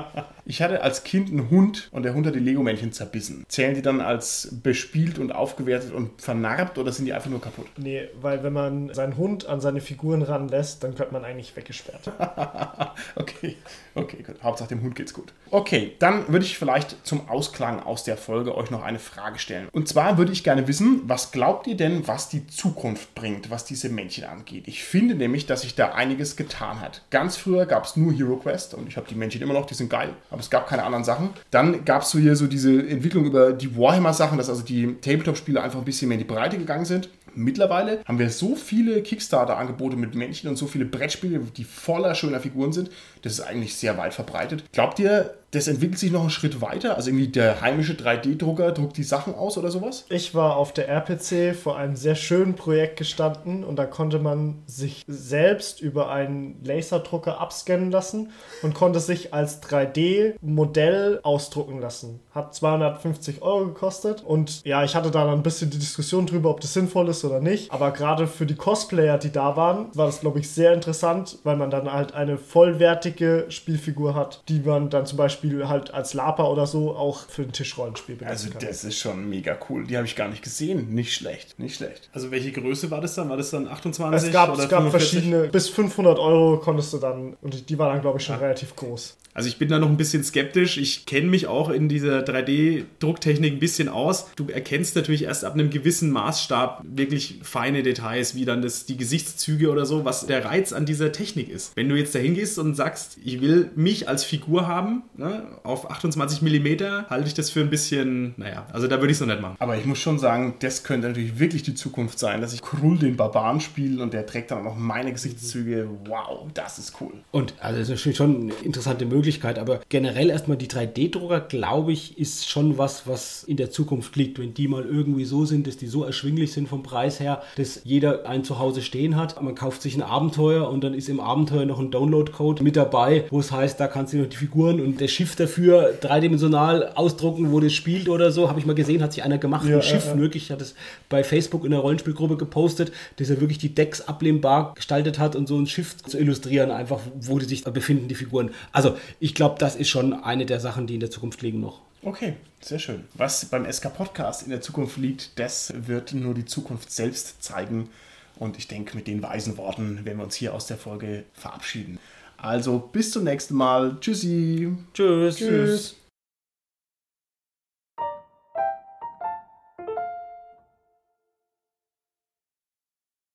Ich hatte als Kind einen Hund und der Hund hat die Lego-Männchen zerbissen. Zählen die dann als bespielt und aufgewertet und vernarbt oder sind die einfach nur kaputt? Nee, weil wenn man seinen Hund an seine Figuren ranlässt, dann könnte man eigentlich weggesperrt. okay, okay, gut. Hauptsache dem Hund geht's gut. Okay, dann würde ich vielleicht zum Ausklang aus der Folge euch noch eine Frage stellen. Und zwar würde ich gerne wissen, was glaubt ihr denn, was die Zukunft bringt, was diese Männchen angeht? Ich finde nämlich, dass sich da einiges getan hat. Ganz früher gab es nur Hero Quest und ich habe die Männchen immer noch, die sind geil, aber es gab keine anderen Sachen. Dann gab es so hier so diese Entwicklung über die Warhammer-Sachen, dass also die Tabletop-Spiele einfach ein bisschen mehr in die Breite gegangen sind. Mittlerweile haben wir so viele Kickstarter-Angebote mit Männchen und so viele Brettspiele, die voller schöner Figuren sind. Das ist eigentlich sehr weit verbreitet. Glaubt ihr, das entwickelt sich noch einen Schritt weiter. Also irgendwie der heimische 3D-Drucker druckt die Sachen aus oder sowas. Ich war auf der RPC vor einem sehr schönen Projekt gestanden und da konnte man sich selbst über einen Laserdrucker abscannen lassen und konnte sich als 3D-Modell ausdrucken lassen. Hat 250 Euro gekostet und ja, ich hatte da dann ein bisschen die Diskussion drüber, ob das sinnvoll ist oder nicht. Aber gerade für die Cosplayer, die da waren, war das, glaube ich, sehr interessant, weil man dann halt eine vollwertige Spielfigur hat, die man dann zum Beispiel halt als Lapa oder so auch für ein Tischrollenspiel benutzen Also kann. das ist schon mega cool. Die habe ich gar nicht gesehen. Nicht schlecht, nicht schlecht. Also welche Größe war das dann? War das dann 28 Es gab, oder es gab 45? verschiedene, bis 500 Euro konntest du dann, und die waren dann, glaube ich, schon relativ groß. Also ich bin da noch ein bisschen skeptisch. Ich kenne mich auch in dieser 3D-Drucktechnik ein bisschen aus. Du erkennst natürlich erst ab einem gewissen Maßstab wirklich feine Details, wie dann das, die Gesichtszüge oder so, was der Reiz an dieser Technik ist. Wenn du jetzt dahin gehst und sagst, ich will mich als Figur haben, ne, auf 28 mm, halte ich das für ein bisschen, naja, also da würde ich es noch nicht machen. Aber ich muss schon sagen, das könnte natürlich wirklich die Zukunft sein, dass ich Krull den Barbaren spiele und der trägt dann auch noch meine Gesichtszüge. Wow, das ist cool. Und also das ist natürlich schon eine interessante Möglichkeit, aber generell erstmal die 3D-Drucker, glaube ich, ist schon was, was in der Zukunft liegt. Wenn die mal irgendwie so sind, dass die so erschwinglich sind vom Preis her, dass jeder ein Zuhause stehen hat. Man kauft sich ein Abenteuer und dann ist im Abenteuer noch ein Download-Code mit dabei, wo es heißt, da kannst du noch die Figuren und das Schiff dafür dreidimensional ausdrucken, wo das spielt oder so. Habe ich mal gesehen, hat sich einer gemacht, Ja, ein Schiff ja, ja. wirklich, hat es bei Facebook in der Rollenspielgruppe gepostet, dass er wirklich die Decks ablehnbar gestaltet hat und so ein Schiff zu illustrieren, einfach wo die sich da befinden, die Figuren. Also ich glaube, das ist schon eine der Sachen, die in der Zukunft liegen noch. Okay, sehr schön. Was beim SK Podcast in der Zukunft liegt, das wird nur die Zukunft selbst zeigen. Und ich denke, mit den weisen Worten werden wir uns hier aus der Folge verabschieden. Also bis zum nächsten Mal. Tschüssi. Tschüss. Tschüss.